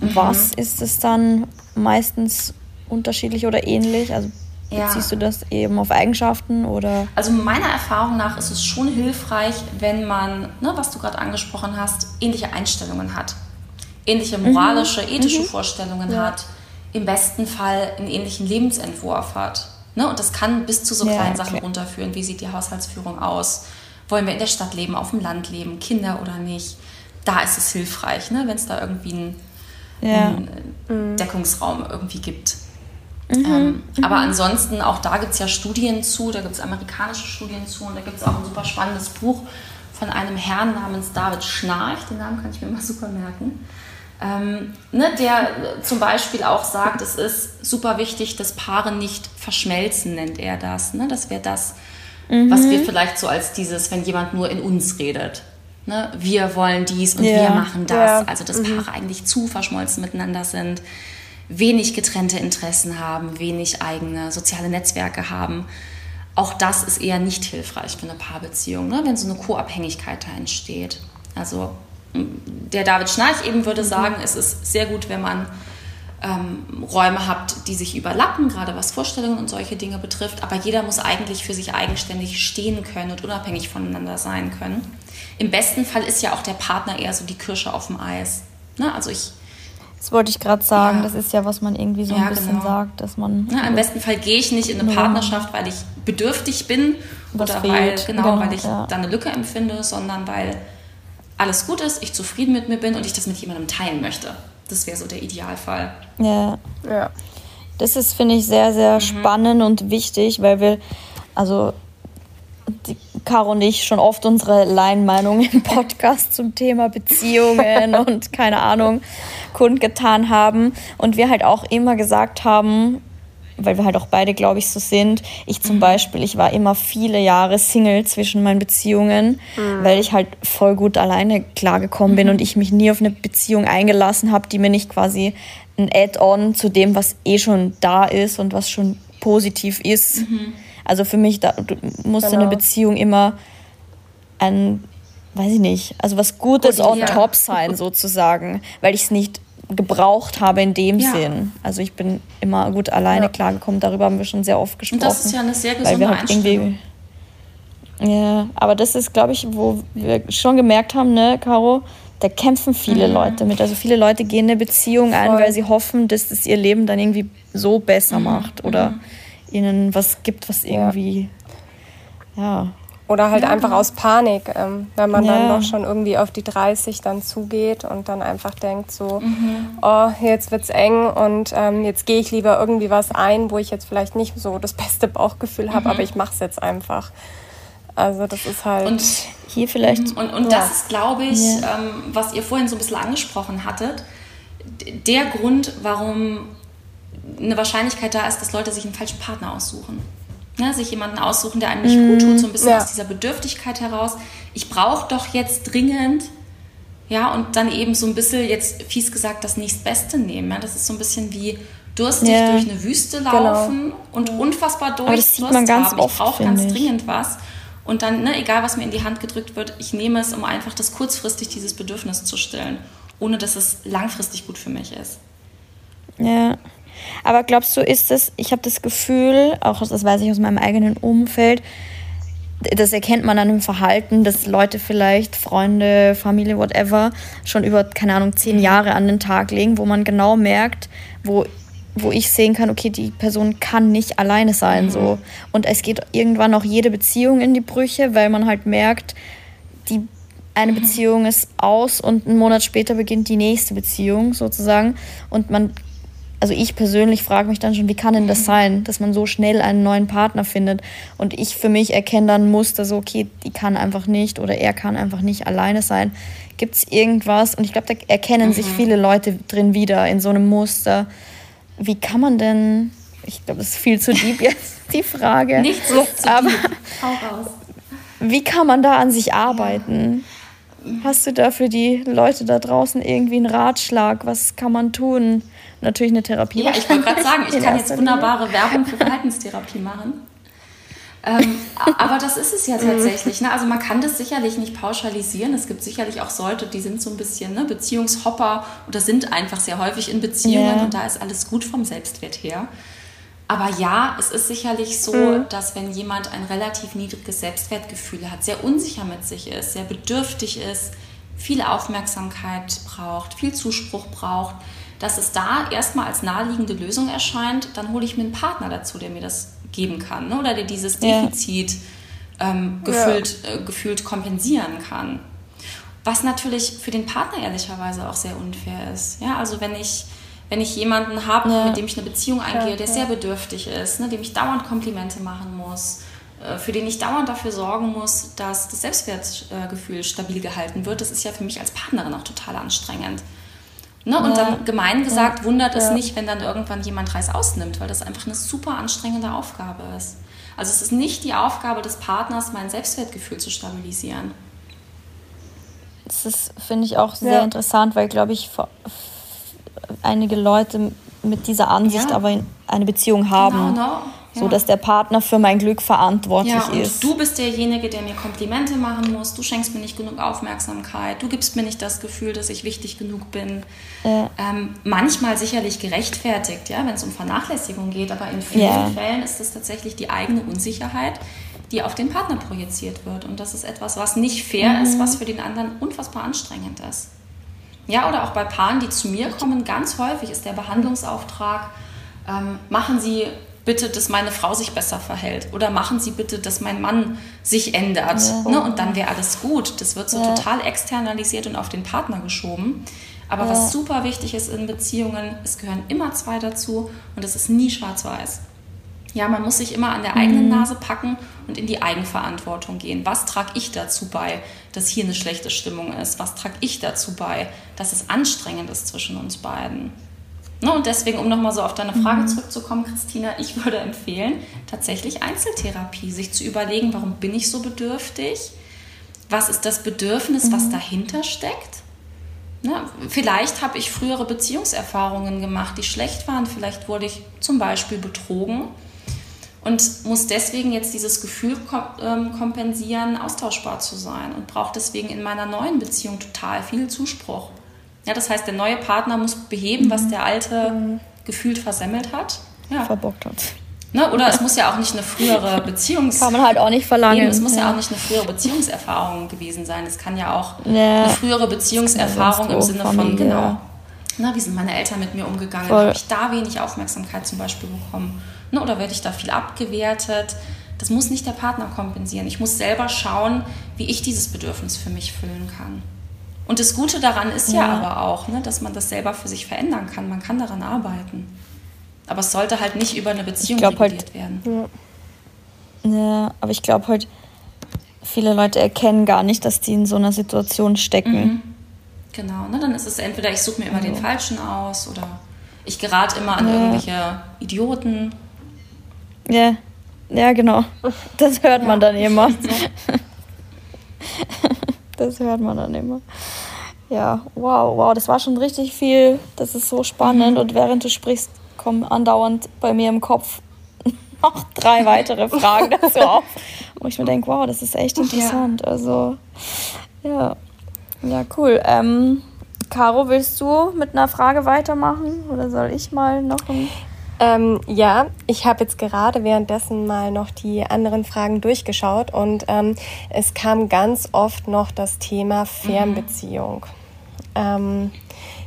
Speaker 2: mhm. was ist es dann meistens unterschiedlich oder ähnlich? Also ja. Siehst du das eben auf Eigenschaften oder?
Speaker 3: Also meiner Erfahrung nach ist es schon hilfreich, wenn man, ne, was du gerade angesprochen hast, ähnliche Einstellungen hat, ähnliche moralische, mhm. ethische mhm. Vorstellungen ja. hat, im besten Fall einen ähnlichen Lebensentwurf hat. Ne? Und das kann bis zu so kleinen ja, okay. Sachen runterführen. Wie sieht die Haushaltsführung aus? Wollen wir in der Stadt leben, auf dem Land leben, Kinder oder nicht? Da ist es hilfreich, ne? wenn es da irgendwie einen, einen mhm. Deckungsraum irgendwie gibt. Mhm. Ähm, mhm. Aber ansonsten, auch da gibt es ja Studien zu, da gibt es amerikanische Studien zu und da gibt es auch ein super spannendes Buch von einem Herrn namens David Schnarch, den Namen kann ich mir immer super merken, ähm, ne, der zum Beispiel auch sagt, es ist super wichtig, dass Paare nicht verschmelzen, nennt er das. Ne? Das wäre das, mhm. was wir vielleicht so als dieses, wenn jemand nur in uns redet. Ne? Wir wollen dies und ja. wir machen das. Ja. Also dass mhm. Paare eigentlich zu verschmolzen miteinander sind wenig getrennte Interessen haben, wenig eigene soziale Netzwerke haben. Auch das ist eher nicht hilfreich für eine Paarbeziehung, ne? wenn so eine Co-Abhängigkeit da entsteht. Also der David Schnarch eben würde mhm. sagen, es ist sehr gut, wenn man ähm, Räume hat, die sich überlappen, gerade was Vorstellungen und solche Dinge betrifft. Aber jeder muss eigentlich für sich eigenständig stehen können und unabhängig voneinander sein können. Im besten Fall ist ja auch der Partner eher so die Kirsche auf dem Eis. Ne? Also ich
Speaker 2: das wollte ich gerade sagen. Ja. Das ist ja, was man irgendwie so ja, ein bisschen genau. sagt, dass man.
Speaker 3: Ja, Im besten Fall gehe ich nicht in eine Partnerschaft, weil ich bedürftig bin was oder weil, genau, genau, weil ich da eine Lücke empfinde, sondern weil alles gut ist, ich zufrieden mit mir bin und ich das mit jemandem teilen möchte. Das wäre so der Idealfall.
Speaker 2: Ja. ja. Das ist, finde ich, sehr, sehr mhm. spannend und wichtig, weil wir, also Caro und ich schon oft unsere Laienmeinung im Podcast zum Thema Beziehungen und keine Ahnung kundgetan haben und wir halt auch immer gesagt haben, weil wir halt auch beide, glaube ich, so sind. Ich zum mhm. Beispiel, ich war immer viele Jahre Single zwischen meinen Beziehungen, mhm. weil ich halt voll gut alleine klargekommen bin mhm. und ich mich nie auf eine Beziehung eingelassen habe, die mir nicht quasi ein Add-on zu dem, was eh schon da ist und was schon positiv ist. Mhm. Also für mich da, musste genau. eine Beziehung immer ein, weiß ich nicht, also was Gutes Gut, on ja. top sein sozusagen, weil ich es nicht gebraucht habe in dem ja. Sinn. Also ich bin immer gut alleine ja. klargekommen, darüber haben wir schon sehr oft gesprochen. Und das ist ja eine sehr gesunde weil wir halt irgendwie Ja, aber das ist, glaube ich, wo wir schon gemerkt haben, ne, Caro, da kämpfen viele mhm. Leute mit. Also viele Leute gehen eine Beziehung Voll. ein, weil sie hoffen, dass es ihr Leben dann irgendwie so besser mhm. macht oder mhm. Ihnen was gibt, was irgendwie, ja,
Speaker 1: oder halt ja. einfach aus Panik, ähm, wenn man ja. dann doch schon irgendwie auf die 30 dann zugeht und dann einfach denkt so, mhm. oh, jetzt wird's eng und ähm, jetzt gehe ich lieber irgendwie was ein, wo ich jetzt vielleicht nicht so das beste Bauchgefühl habe, mhm. aber ich mache es jetzt einfach. Also das ist halt
Speaker 3: und hier vielleicht. Und, und ja. das ist, glaube ich, ähm, was ihr vorhin so ein bisschen angesprochen hattet, der Grund, warum eine Wahrscheinlichkeit da ist, dass Leute sich einen falschen Partner aussuchen ne, sich jemanden aussuchen, der einem nicht gut tut, so ein bisschen ja. aus dieser Bedürftigkeit heraus. Ich brauche doch jetzt dringend, ja, und dann eben so ein bisschen, jetzt fies gesagt, das nächstbeste nehmen. Ja? Das ist so ein bisschen wie durstig ja. durch eine Wüste genau. laufen genau. und unfassbar durch. das sieht man ganz haben. Oft, ich brauche ganz ich. dringend was. Und dann, ne, egal was mir in die Hand gedrückt wird, ich nehme es, um einfach das kurzfristig dieses Bedürfnis zu stillen, ohne dass es langfristig gut für mich ist.
Speaker 2: Ja. Aber glaubst du, ist es, ich habe das Gefühl, auch das weiß ich aus meinem eigenen Umfeld, das erkennt man an dem Verhalten, dass Leute vielleicht, Freunde, Familie, whatever, schon über, keine Ahnung, zehn Jahre an den Tag legen, wo man genau merkt, wo, wo ich sehen kann, okay, die Person kann nicht alleine sein. Mhm. So. Und es geht irgendwann auch jede Beziehung in die Brüche, weil man halt merkt, die eine mhm. Beziehung ist aus und einen Monat später beginnt die nächste Beziehung sozusagen. Und man also ich persönlich frage mich dann schon, wie kann denn das sein, dass man so schnell einen neuen Partner findet? Und ich für mich erkenne dann Muster so, okay, die kann einfach nicht oder er kann einfach nicht alleine sein. Gibt es irgendwas? Und ich glaube, da erkennen mhm. sich viele Leute drin wieder in so einem Muster. Wie kann man denn, ich glaube, das ist viel zu deep jetzt, die Frage. Nichts ist zu Aber wie kann man da an sich arbeiten? Hast du da für die Leute da draußen irgendwie einen Ratschlag? Was kann man tun? Natürlich eine Therapie.
Speaker 3: Ja, ich wollte gerade sagen, ich kann jetzt wunderbare Werbung für Verhaltenstherapie machen. ähm, aber das ist es ja tatsächlich. Ne? Also man kann das sicherlich nicht pauschalisieren. Es gibt sicherlich auch Leute, die sind so ein bisschen ne, Beziehungshopper oder sind einfach sehr häufig in Beziehungen yeah. und da ist alles gut vom Selbstwert her. Aber ja, es ist sicherlich so, mhm. dass wenn jemand ein relativ niedriges Selbstwertgefühl hat, sehr unsicher mit sich ist, sehr bedürftig ist, viel Aufmerksamkeit braucht, viel Zuspruch braucht, dass es da erstmal als naheliegende Lösung erscheint, dann hole ich mir einen Partner dazu, der mir das geben kann ne? oder der dieses Defizit ja. ähm, gefüllt, ja. äh, gefühlt kompensieren kann. Was natürlich für den Partner ehrlicherweise auch sehr unfair ist. Ja, also wenn ich wenn ich jemanden habe, ja. mit dem ich eine Beziehung eingehe, der sehr bedürftig ist, ne, dem ich dauernd Komplimente machen muss, äh, für den ich dauernd dafür sorgen muss, dass das Selbstwertgefühl stabil gehalten wird, das ist ja für mich als Partnerin auch total anstrengend. Ne? Und ja. dann gemein gesagt, wundert es nicht, wenn dann irgendwann jemand Reis ausnimmt, weil das einfach eine super anstrengende Aufgabe ist. Also es ist nicht die Aufgabe des Partners, mein Selbstwertgefühl zu stabilisieren.
Speaker 2: Das ist, finde ich, auch sehr interessant, weil, glaube ich, einige Leute mit dieser Ansicht ja. aber eine Beziehung haben. Genau, genau. Ja. So dass der Partner für mein Glück verantwortlich ja, und ist.
Speaker 3: Du bist derjenige, der mir Komplimente machen muss. Du schenkst mir nicht genug Aufmerksamkeit. Du gibst mir nicht das Gefühl, dass ich wichtig genug bin. Ja. Ähm, manchmal sicherlich gerechtfertigt, ja, wenn es um Vernachlässigung geht, aber in vielen Fällen ist es tatsächlich die eigene Unsicherheit, die auf den Partner projiziert wird. Und das ist etwas, was nicht fair mhm. ist, was für den anderen unfassbar anstrengend ist. Ja, oder auch bei Paaren, die zu mir kommen, ganz häufig ist der Behandlungsauftrag, ähm, machen Sie bitte, dass meine Frau sich besser verhält oder machen Sie bitte, dass mein Mann sich ändert. Ja. Ne? Und dann wäre alles gut. Das wird so ja. total externalisiert und auf den Partner geschoben. Aber ja. was super wichtig ist in Beziehungen, es gehören immer zwei dazu und es ist nie schwarz-weiß. Ja, man muss sich immer an der eigenen mhm. Nase packen und in die Eigenverantwortung gehen. Was trage ich dazu bei, dass hier eine schlechte Stimmung ist? Was trage ich dazu bei, dass es anstrengend ist zwischen uns beiden? Ne, und deswegen, um nochmal so auf deine Frage mhm. zurückzukommen, Christina, ich würde empfehlen, tatsächlich Einzeltherapie, sich zu überlegen, warum bin ich so bedürftig? Was ist das Bedürfnis, mhm. was dahinter steckt? Ne, vielleicht habe ich frühere Beziehungserfahrungen gemacht, die schlecht waren. Vielleicht wurde ich zum Beispiel betrogen und muss deswegen jetzt dieses Gefühl ähm, kompensieren, austauschbar zu sein und braucht deswegen in meiner neuen Beziehung total viel Zuspruch. Ja, das heißt, der neue Partner muss beheben, mhm. was der alte mhm. gefühlt versemmelt hat. Ja.
Speaker 2: Verbockt hat.
Speaker 3: Ne? Oder es muss ja auch nicht eine frühere Beziehungs...
Speaker 2: Kann man halt auch nicht verlangen. Eben,
Speaker 3: es muss ja. ja. auch nicht eine frühere Beziehungserfahrung gewesen sein. Es kann ja auch ja. eine frühere Beziehungserfahrung im Sinne Familie. von, genau, na, wie sind meine Eltern mit mir umgegangen? Habe ich da wenig Aufmerksamkeit zum Beispiel bekommen? Ne, oder werde ich da viel abgewertet? Das muss nicht der Partner kompensieren. Ich muss selber schauen, wie ich dieses Bedürfnis für mich füllen kann. Und das Gute daran ist ja, ja aber auch, ne, dass man das selber für sich verändern kann. Man kann daran arbeiten. Aber es sollte halt nicht über eine Beziehung halt reguliert halt, werden.
Speaker 2: Ja. ja, aber ich glaube halt, viele Leute erkennen gar nicht, dass die in so einer Situation stecken. Mhm.
Speaker 3: Genau, ne? dann ist es entweder ich suche mir immer also. den Falschen aus oder ich gerate immer an ja. irgendwelche Idioten
Speaker 2: ja, ja, genau. Das hört man dann immer. das hört man dann immer. Ja, wow, wow, das war schon richtig viel. Das ist so spannend. Mhm. Und während du sprichst, kommen andauernd bei mir im Kopf noch drei weitere Fragen dazu auf. Wo ich mir denke, wow, das ist echt interessant. Ja. Also, ja. Ja, cool. Ähm, Caro, willst du mit einer Frage weitermachen? Oder soll ich mal noch ein.
Speaker 1: Ähm, ja, ich habe jetzt gerade währenddessen mal noch die anderen Fragen durchgeschaut und ähm, es kam ganz oft noch das Thema Fernbeziehung. Mhm. Ähm,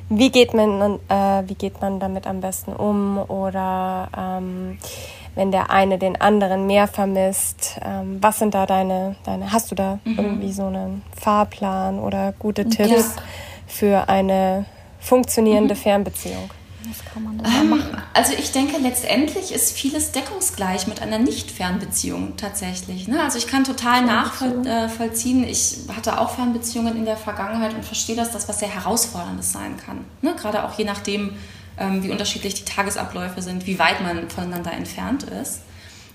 Speaker 1: wie geht man, äh, wie geht man damit am besten um oder ähm, wenn der eine den anderen mehr vermisst, ähm, was sind da deine, deine, hast du da mhm. irgendwie so einen Fahrplan oder gute Tipps ja. für eine funktionierende mhm. Fernbeziehung?
Speaker 3: Was kann man da ähm, machen? Also ich denke, letztendlich ist vieles deckungsgleich mit einer Nicht-Fernbeziehung tatsächlich. Ne? Also ich kann total nachvollziehen, ich hatte auch Fernbeziehungen in der Vergangenheit und verstehe, dass das was sehr Herausforderndes sein kann. Ne? Gerade auch je nachdem, ähm, wie unterschiedlich die Tagesabläufe sind, wie weit man voneinander entfernt ist.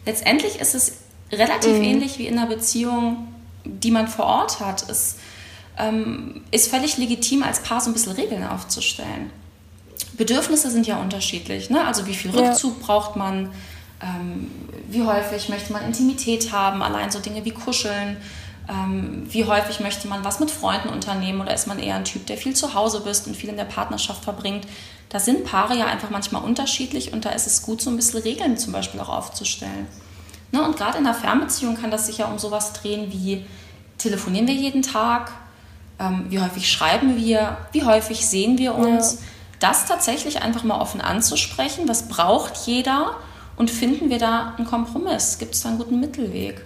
Speaker 3: letztendlich ist es relativ mhm. ähnlich wie in einer Beziehung, die man vor Ort hat. Es ähm, ist völlig legitim, als Paar so ein bisschen Regeln aufzustellen. Bedürfnisse sind ja unterschiedlich. Ne? Also wie viel Rückzug ja. braucht man, ähm, wie häufig möchte man Intimität haben, allein so Dinge wie Kuscheln. Ähm, wie häufig möchte man was mit Freunden unternehmen oder ist man eher ein Typ, der viel zu Hause bist und viel in der Partnerschaft verbringt? Da sind Paare ja einfach manchmal unterschiedlich und da ist es gut, so ein bisschen Regeln zum Beispiel auch aufzustellen. Ne? Und gerade in einer Fernbeziehung kann das sich ja um sowas drehen wie, telefonieren wir jeden Tag? Ähm, wie häufig schreiben wir? Wie häufig sehen wir uns? Ja. Das tatsächlich einfach mal offen anzusprechen, was braucht jeder und finden wir da einen Kompromiss? Gibt es da einen guten Mittelweg?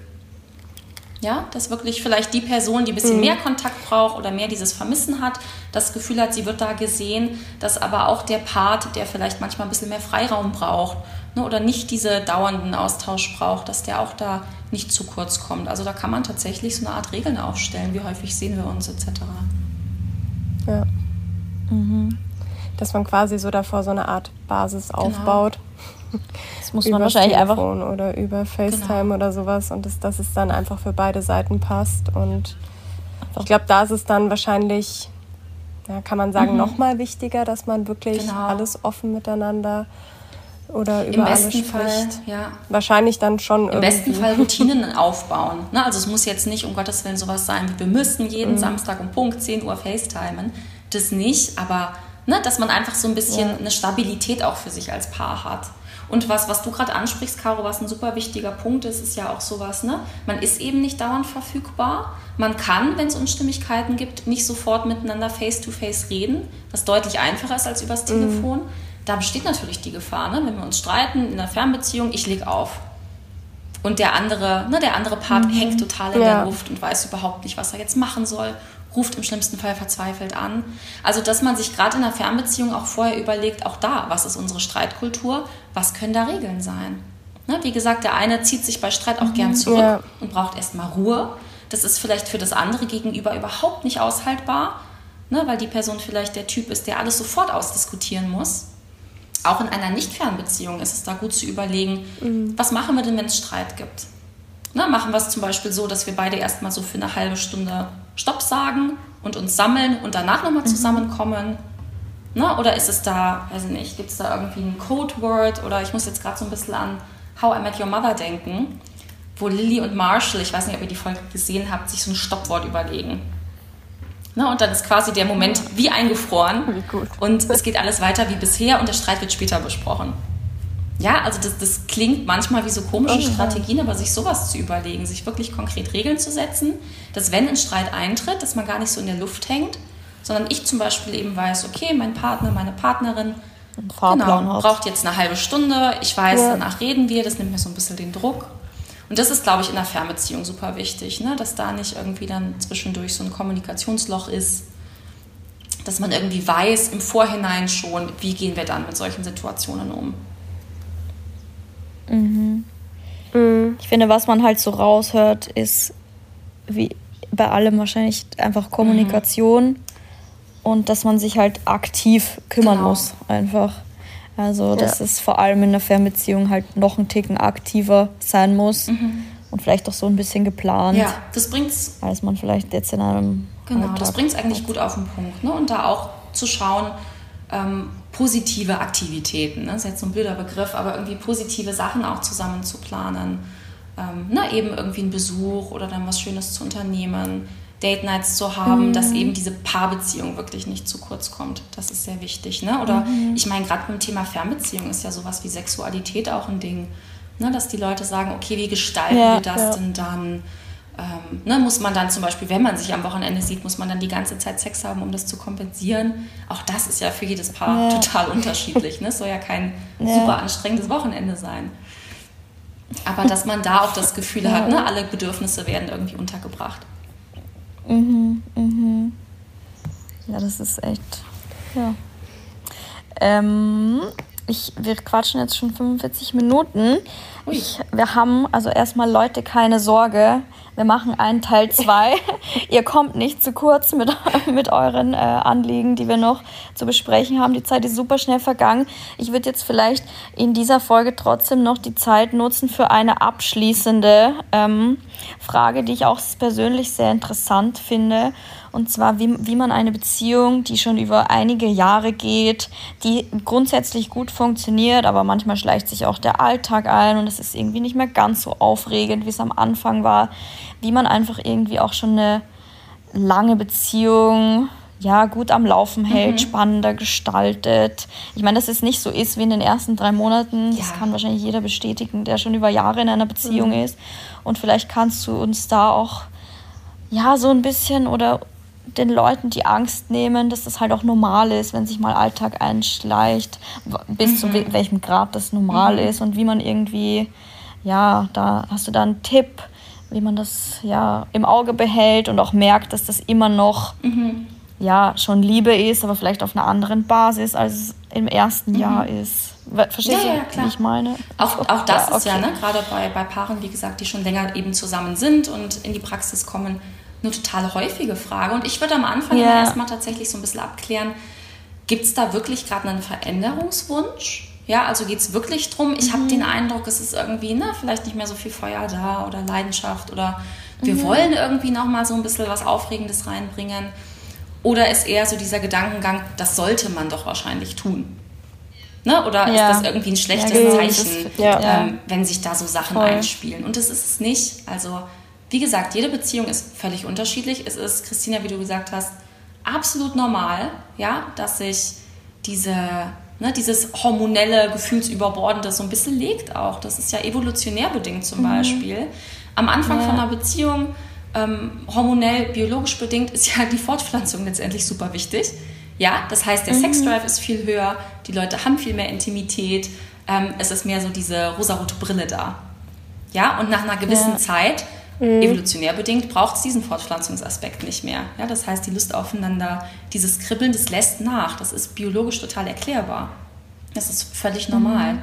Speaker 3: Ja, dass wirklich vielleicht die Person, die ein bisschen mhm. mehr Kontakt braucht oder mehr dieses Vermissen hat, das Gefühl hat, sie wird da gesehen, dass aber auch der Part, der vielleicht manchmal ein bisschen mehr Freiraum braucht ne, oder nicht diese dauernden Austausch braucht, dass der auch da nicht zu kurz kommt. Also da kann man tatsächlich so eine Art Regeln aufstellen, wie häufig sehen wir uns etc.
Speaker 1: Ja. Mhm. Dass man quasi so davor so eine Art Basis genau. aufbaut. Das muss man wahrscheinlich Telefon einfach oder über FaceTime genau. oder sowas und das, dass es dann einfach für beide Seiten passt und ich glaube, da ist es dann wahrscheinlich, ja, kann man sagen, mhm. noch mal wichtiger, dass man wirklich genau. alles offen miteinander oder über Im besten Fall, ja. Wahrscheinlich dann schon
Speaker 3: Im irgendwie. besten Fall Routinen aufbauen. Ne? Also es muss jetzt nicht um Gottes Willen sowas sein, wie wir müssen jeden mhm. Samstag um Punkt 10 Uhr FaceTimen. Das nicht, aber ne, dass man einfach so ein bisschen ja. eine Stabilität auch für sich als Paar hat. Und was, was du gerade ansprichst, Caro, was ein super wichtiger Punkt ist, ist ja auch sowas, ne? Man ist eben nicht dauernd verfügbar. Man kann, wenn es Unstimmigkeiten gibt, nicht sofort miteinander face-to-face -face reden, was deutlich einfacher ist als übers mhm. Telefon. Mhm da besteht natürlich die Gefahr, ne? wenn wir uns streiten in einer Fernbeziehung, ich lege auf. Und der andere, ne, der andere Part mhm. hängt total in ja. der Luft und weiß überhaupt nicht, was er jetzt machen soll, ruft im schlimmsten Fall verzweifelt an. Also, dass man sich gerade in einer Fernbeziehung auch vorher überlegt, auch da, was ist unsere Streitkultur, was können da Regeln sein? Ne? Wie gesagt, der eine zieht sich bei Streit auch mhm. gern zurück ja. und braucht erstmal Ruhe. Das ist vielleicht für das andere Gegenüber überhaupt nicht aushaltbar, ne? weil die Person vielleicht der Typ ist, der alles sofort ausdiskutieren muss auch in einer Nicht-Fernbeziehung ist es da gut zu überlegen, mhm. was machen wir denn, wenn es Streit gibt? Na, machen wir es zum Beispiel so, dass wir beide erstmal so für eine halbe Stunde Stopp sagen und uns sammeln und danach nochmal mhm. zusammenkommen? Na, oder ist es da, weiß ich nicht, gibt es da irgendwie ein Codeword oder ich muss jetzt gerade so ein bisschen an How I Met Your Mother denken, wo Lily und Marshall, ich weiß nicht, ob ihr die Folge gesehen habt, sich so ein Stoppwort überlegen. Ne, und dann ist quasi der Moment wie eingefroren. Wie gut. Und es geht alles weiter wie bisher und der Streit wird später besprochen. Ja, also das, das klingt manchmal wie so komische oh, Strategien, aber sich sowas zu überlegen, sich wirklich konkret Regeln zu setzen, dass wenn ein Streit eintritt, dass man gar nicht so in der Luft hängt, sondern ich zum Beispiel eben weiß, okay, mein Partner, meine Partnerin genau, braucht jetzt eine halbe Stunde, ich weiß, ja. danach reden wir, das nimmt mir so ein bisschen den Druck und das ist, glaube ich, in einer Fernbeziehung super wichtig, ne? dass da nicht irgendwie dann zwischendurch so ein Kommunikationsloch ist, dass man irgendwie weiß im Vorhinein schon, wie gehen wir dann mit solchen Situationen um.
Speaker 2: Mhm. Mhm. Ich finde, was man halt so raushört, ist wie bei allem wahrscheinlich einfach Kommunikation mhm. und dass man sich halt aktiv kümmern genau. muss, einfach. Also, dass ja. es vor allem in einer Fernbeziehung halt noch ein Ticken aktiver sein muss mhm. und vielleicht auch so ein bisschen geplant.
Speaker 3: Ja, das bringt's.
Speaker 2: Als man vielleicht jetzt in einem.
Speaker 3: Genau, Alltag das bringt es eigentlich gut auf den Punkt. Ne? Und da auch zu schauen, ähm, positive Aktivitäten, ne? das ist jetzt so ein blöder Begriff, aber irgendwie positive Sachen auch zusammen zu planen. Ähm, ne? Eben irgendwie einen Besuch oder dann was Schönes zu unternehmen Date Nights zu haben, mhm. dass eben diese Paarbeziehung wirklich nicht zu kurz kommt. Das ist sehr wichtig. Ne? Oder mhm. ich meine, gerade beim Thema Fernbeziehung ist ja sowas wie Sexualität auch ein Ding. Ne? Dass die Leute sagen, okay, wie gestalten ja, wir das ja. denn dann? Ähm, ne? Muss man dann zum Beispiel, wenn man sich am Wochenende sieht, muss man dann die ganze Zeit Sex haben, um das zu kompensieren? Auch das ist ja für jedes Paar ja. total unterschiedlich. Ne? Es soll ja kein super anstrengendes Wochenende sein. Aber dass man da auch das Gefühl hat, ne? alle Bedürfnisse werden irgendwie untergebracht.
Speaker 2: Mhm, mhm. Ja, das ist echt. Ja. Ähm, ich, wir quatschen jetzt schon 45 Minuten. Ich, wir haben also erstmal Leute keine Sorge. Wir machen einen Teil 2. Ihr kommt nicht zu kurz mit, mit euren äh, Anliegen, die wir noch zu besprechen haben. Die Zeit ist super schnell vergangen. Ich würde jetzt vielleicht in dieser Folge trotzdem noch die Zeit nutzen für eine abschließende ähm, Frage, die ich auch persönlich sehr interessant finde. Und zwar, wie, wie man eine Beziehung, die schon über einige Jahre geht, die grundsätzlich gut funktioniert, aber manchmal schleicht sich auch der Alltag ein und es ist irgendwie nicht mehr ganz so aufregend, wie es am Anfang war, wie man einfach irgendwie auch schon eine lange Beziehung ja, gut am Laufen hält, mhm. spannender gestaltet. Ich meine, dass es nicht so ist wie in den ersten drei Monaten. Ja. Das kann wahrscheinlich jeder bestätigen, der schon über Jahre in einer Beziehung mhm. ist. Und vielleicht kannst du uns da auch ja so ein bisschen oder den Leuten die Angst nehmen, dass das halt auch normal ist, wenn sich mal Alltag einschleicht, bis mhm. zu welchem Grad das normal mhm. ist und wie man irgendwie, ja, da hast du da einen Tipp, wie man das ja im Auge behält und auch merkt, dass das immer noch mhm. ja schon Liebe ist, aber vielleicht auf einer anderen Basis, als es im ersten mhm. Jahr ist. Verstehst ja, du, ja, wie ich meine?
Speaker 3: Auch, auch das ja, okay. ist ja, ne, gerade bei, bei Paaren, wie gesagt, die schon länger eben zusammen sind und in die Praxis kommen, eine total häufige Frage. Und ich würde am Anfang ja. erstmal tatsächlich so ein bisschen abklären, gibt es da wirklich gerade einen Veränderungswunsch? Ja, also geht es wirklich darum, ich mhm. habe den Eindruck, es ist irgendwie, ne, vielleicht nicht mehr so viel Feuer da oder Leidenschaft oder wir mhm. wollen irgendwie nochmal so ein bisschen was Aufregendes reinbringen. Oder ist eher so dieser Gedankengang, das sollte man doch wahrscheinlich tun. Ne? Oder ja. ist das irgendwie ein schlechtes ja, Zeichen, ist, ja. ähm, wenn sich da so Sachen Voll. einspielen? Und das ist es nicht. Also wie gesagt, jede Beziehung ist völlig unterschiedlich. Es ist, Christina, wie du gesagt hast, absolut normal, ja, dass sich diese, ne, dieses hormonelle, gefühlsüberbordende so ein bisschen legt auch. Das ist ja evolutionär bedingt zum mhm. Beispiel. Am Anfang ja. von einer Beziehung, ähm, hormonell, biologisch bedingt, ist ja die Fortpflanzung letztendlich super wichtig. Ja, das heißt, der mhm. Sexdrive ist viel höher, die Leute haben viel mehr Intimität, ähm, es ist mehr so diese rosarote Brille da. Ja, und nach einer gewissen ja. Zeit Mhm. Evolutionär bedingt braucht es diesen Fortpflanzungsaspekt nicht mehr. Ja, das heißt, die Lust aufeinander, dieses Kribbeln, das lässt nach. Das ist biologisch total erklärbar. Das ist völlig normal. Mhm.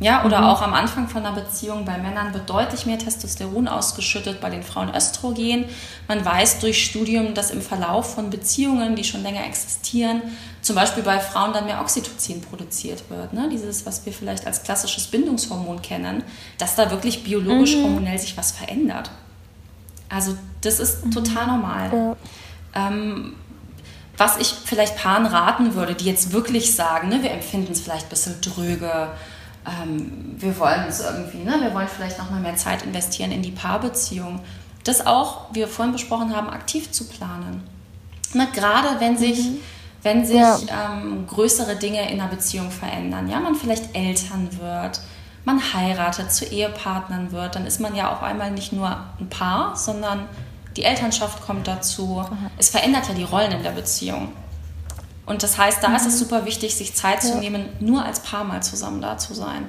Speaker 3: Ja, oder mhm. auch am Anfang von einer Beziehung bei Männern wird deutlich mehr Testosteron ausgeschüttet, bei den Frauen Östrogen. Man weiß durch Studium, dass im Verlauf von Beziehungen, die schon länger existieren, zum Beispiel bei Frauen dann mehr Oxytocin produziert wird. Ne? Dieses, was wir vielleicht als klassisches Bindungshormon kennen, dass da wirklich biologisch, mhm. hormonell sich was verändert. Also das ist mhm. total normal. Ja. Ähm, was ich vielleicht Paaren raten würde, die jetzt wirklich sagen, ne, wir empfinden es vielleicht ein bisschen dröge, ähm, wir wollen es irgendwie, ne, wir wollen vielleicht noch mal mehr Zeit investieren in die Paarbeziehung. Das auch, wie wir vorhin besprochen haben, aktiv zu planen. Ne, gerade wenn sich, mhm. wenn sich ja. ähm, größere Dinge in einer Beziehung verändern, ja, man vielleicht Eltern wird, man heiratet, zu Ehepartnern wird, dann ist man ja auf einmal nicht nur ein Paar, sondern die Elternschaft kommt dazu. Mhm. Es verändert ja die Rollen in der Beziehung. Und das heißt, da mhm. ist es mhm. super wichtig, sich Zeit ja. zu nehmen, nur als Paar mal zusammen da zu sein.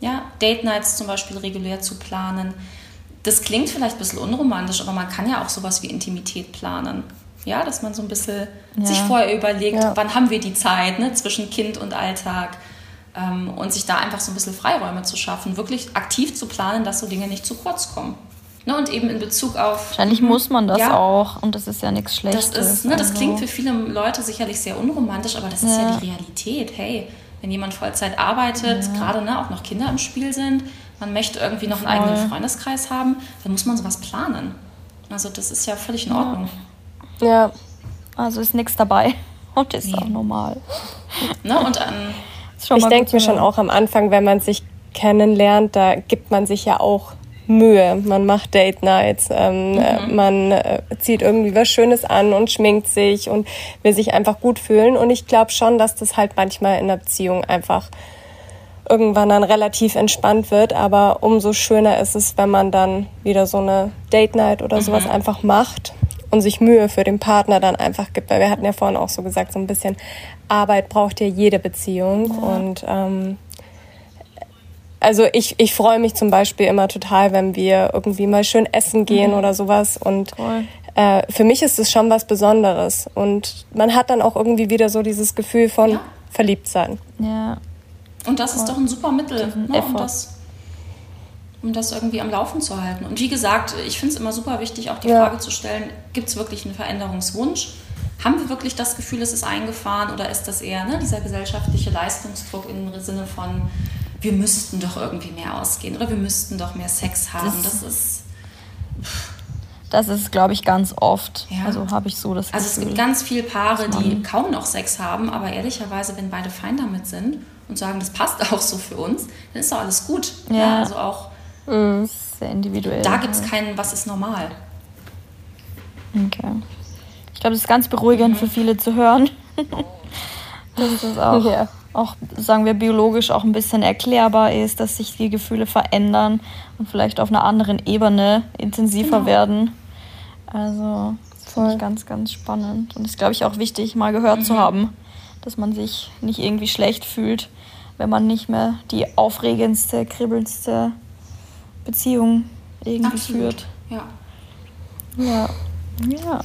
Speaker 3: Ja, Date Nights zum Beispiel regulär zu planen. Das klingt vielleicht ein bisschen unromantisch, aber man kann ja auch sowas wie Intimität planen. Ja, dass man so ein bisschen ja. sich vorher überlegt, ja. wann haben wir die Zeit ne, zwischen Kind und Alltag ähm, und sich da einfach so ein bisschen Freiräume zu schaffen, wirklich aktiv zu planen, dass so Dinge nicht zu kurz kommen. Ne, und eben in Bezug auf.
Speaker 2: Wahrscheinlich muss man das ja, auch und das ist ja nichts Schlechtes.
Speaker 3: Das, ist, ne, das also. klingt für viele Leute sicherlich sehr unromantisch, aber das ist ja, ja die Realität. Hey, wenn jemand Vollzeit arbeitet, ja. gerade ne, auch noch Kinder im Spiel sind, man möchte irgendwie noch einen Voll. eigenen Freundeskreis haben, dann muss man sowas planen. Also das ist ja völlig in Ordnung.
Speaker 2: Ja, also ist nichts dabei und ist nee. auch normal.
Speaker 1: Ne, und an ich denke mir schon auch am Anfang, wenn man sich kennenlernt, da gibt man sich ja auch Mühe. Man macht Date Nights, ähm, mhm. man äh, zieht irgendwie was Schönes an und schminkt sich und will sich einfach gut fühlen. Und ich glaube schon, dass das halt manchmal in der Beziehung einfach irgendwann dann relativ entspannt wird. Aber umso schöner ist es, wenn man dann wieder so eine Date Night oder mhm. sowas einfach macht und sich Mühe für den Partner dann einfach gibt. Weil wir hatten ja vorhin auch so gesagt, so ein bisschen Arbeit braucht ja jede Beziehung. Ja. Und ähm, also ich, ich freue mich zum Beispiel immer total, wenn wir irgendwie mal schön essen gehen mhm. oder sowas. Und äh, für mich ist es schon was Besonderes. Und man hat dann auch irgendwie wieder so dieses Gefühl von ja. verliebt sein.
Speaker 2: Ja.
Speaker 3: Und das ist doch ein super Mittel, ne, um, das, irgendwie am Laufen zu halten. Und wie gesagt, ich finde es immer super wichtig, auch die ja. Frage zu stellen, gibt es wirklich einen Veränderungswunsch? Haben wir wirklich das Gefühl, es ist eingefahren oder ist das eher ne, dieser gesellschaftliche Leistungsdruck im Sinne von, wir müssten doch irgendwie mehr ausgehen oder wir müssten doch mehr Sex haben? Das, das ist.
Speaker 2: Das ist, glaube ich, ganz oft. Ja. Also habe ich so das
Speaker 3: Gefühl. Also es gibt ganz viele Paare, die kaum noch Sex haben, aber ehrlicherweise, wenn beide fein damit sind und sagen, das passt auch so für uns, dann ist doch alles gut. Ja. ja also auch
Speaker 2: mhm. sehr individuell.
Speaker 3: Da gibt es keinen, was ist normal.
Speaker 2: Okay. Ich glaube, das ist ganz beruhigend mhm. für viele zu hören. dass das auch, ja. auch, sagen wir, biologisch auch ein bisschen erklärbar ist, dass sich die Gefühle verändern und vielleicht auf einer anderen Ebene intensiver genau. werden. Also, das finde ich ganz, ganz spannend. Und ist, glaube ich, auch wichtig, mal gehört mhm. zu haben, dass man sich nicht irgendwie schlecht fühlt, wenn man nicht mehr die aufregendste, kribbelndste Beziehung irgendwie Absolut. führt.
Speaker 3: Ja.
Speaker 2: Ja. Ja.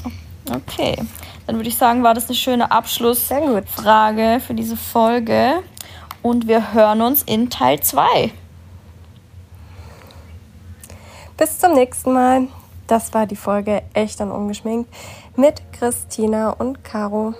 Speaker 2: Okay, dann würde ich sagen, war das eine schöne Abschlussfrage für diese Folge. Und wir hören uns in Teil 2.
Speaker 1: Bis zum nächsten Mal. Das war die Folge Echt und Ungeschminkt mit Christina und Caro.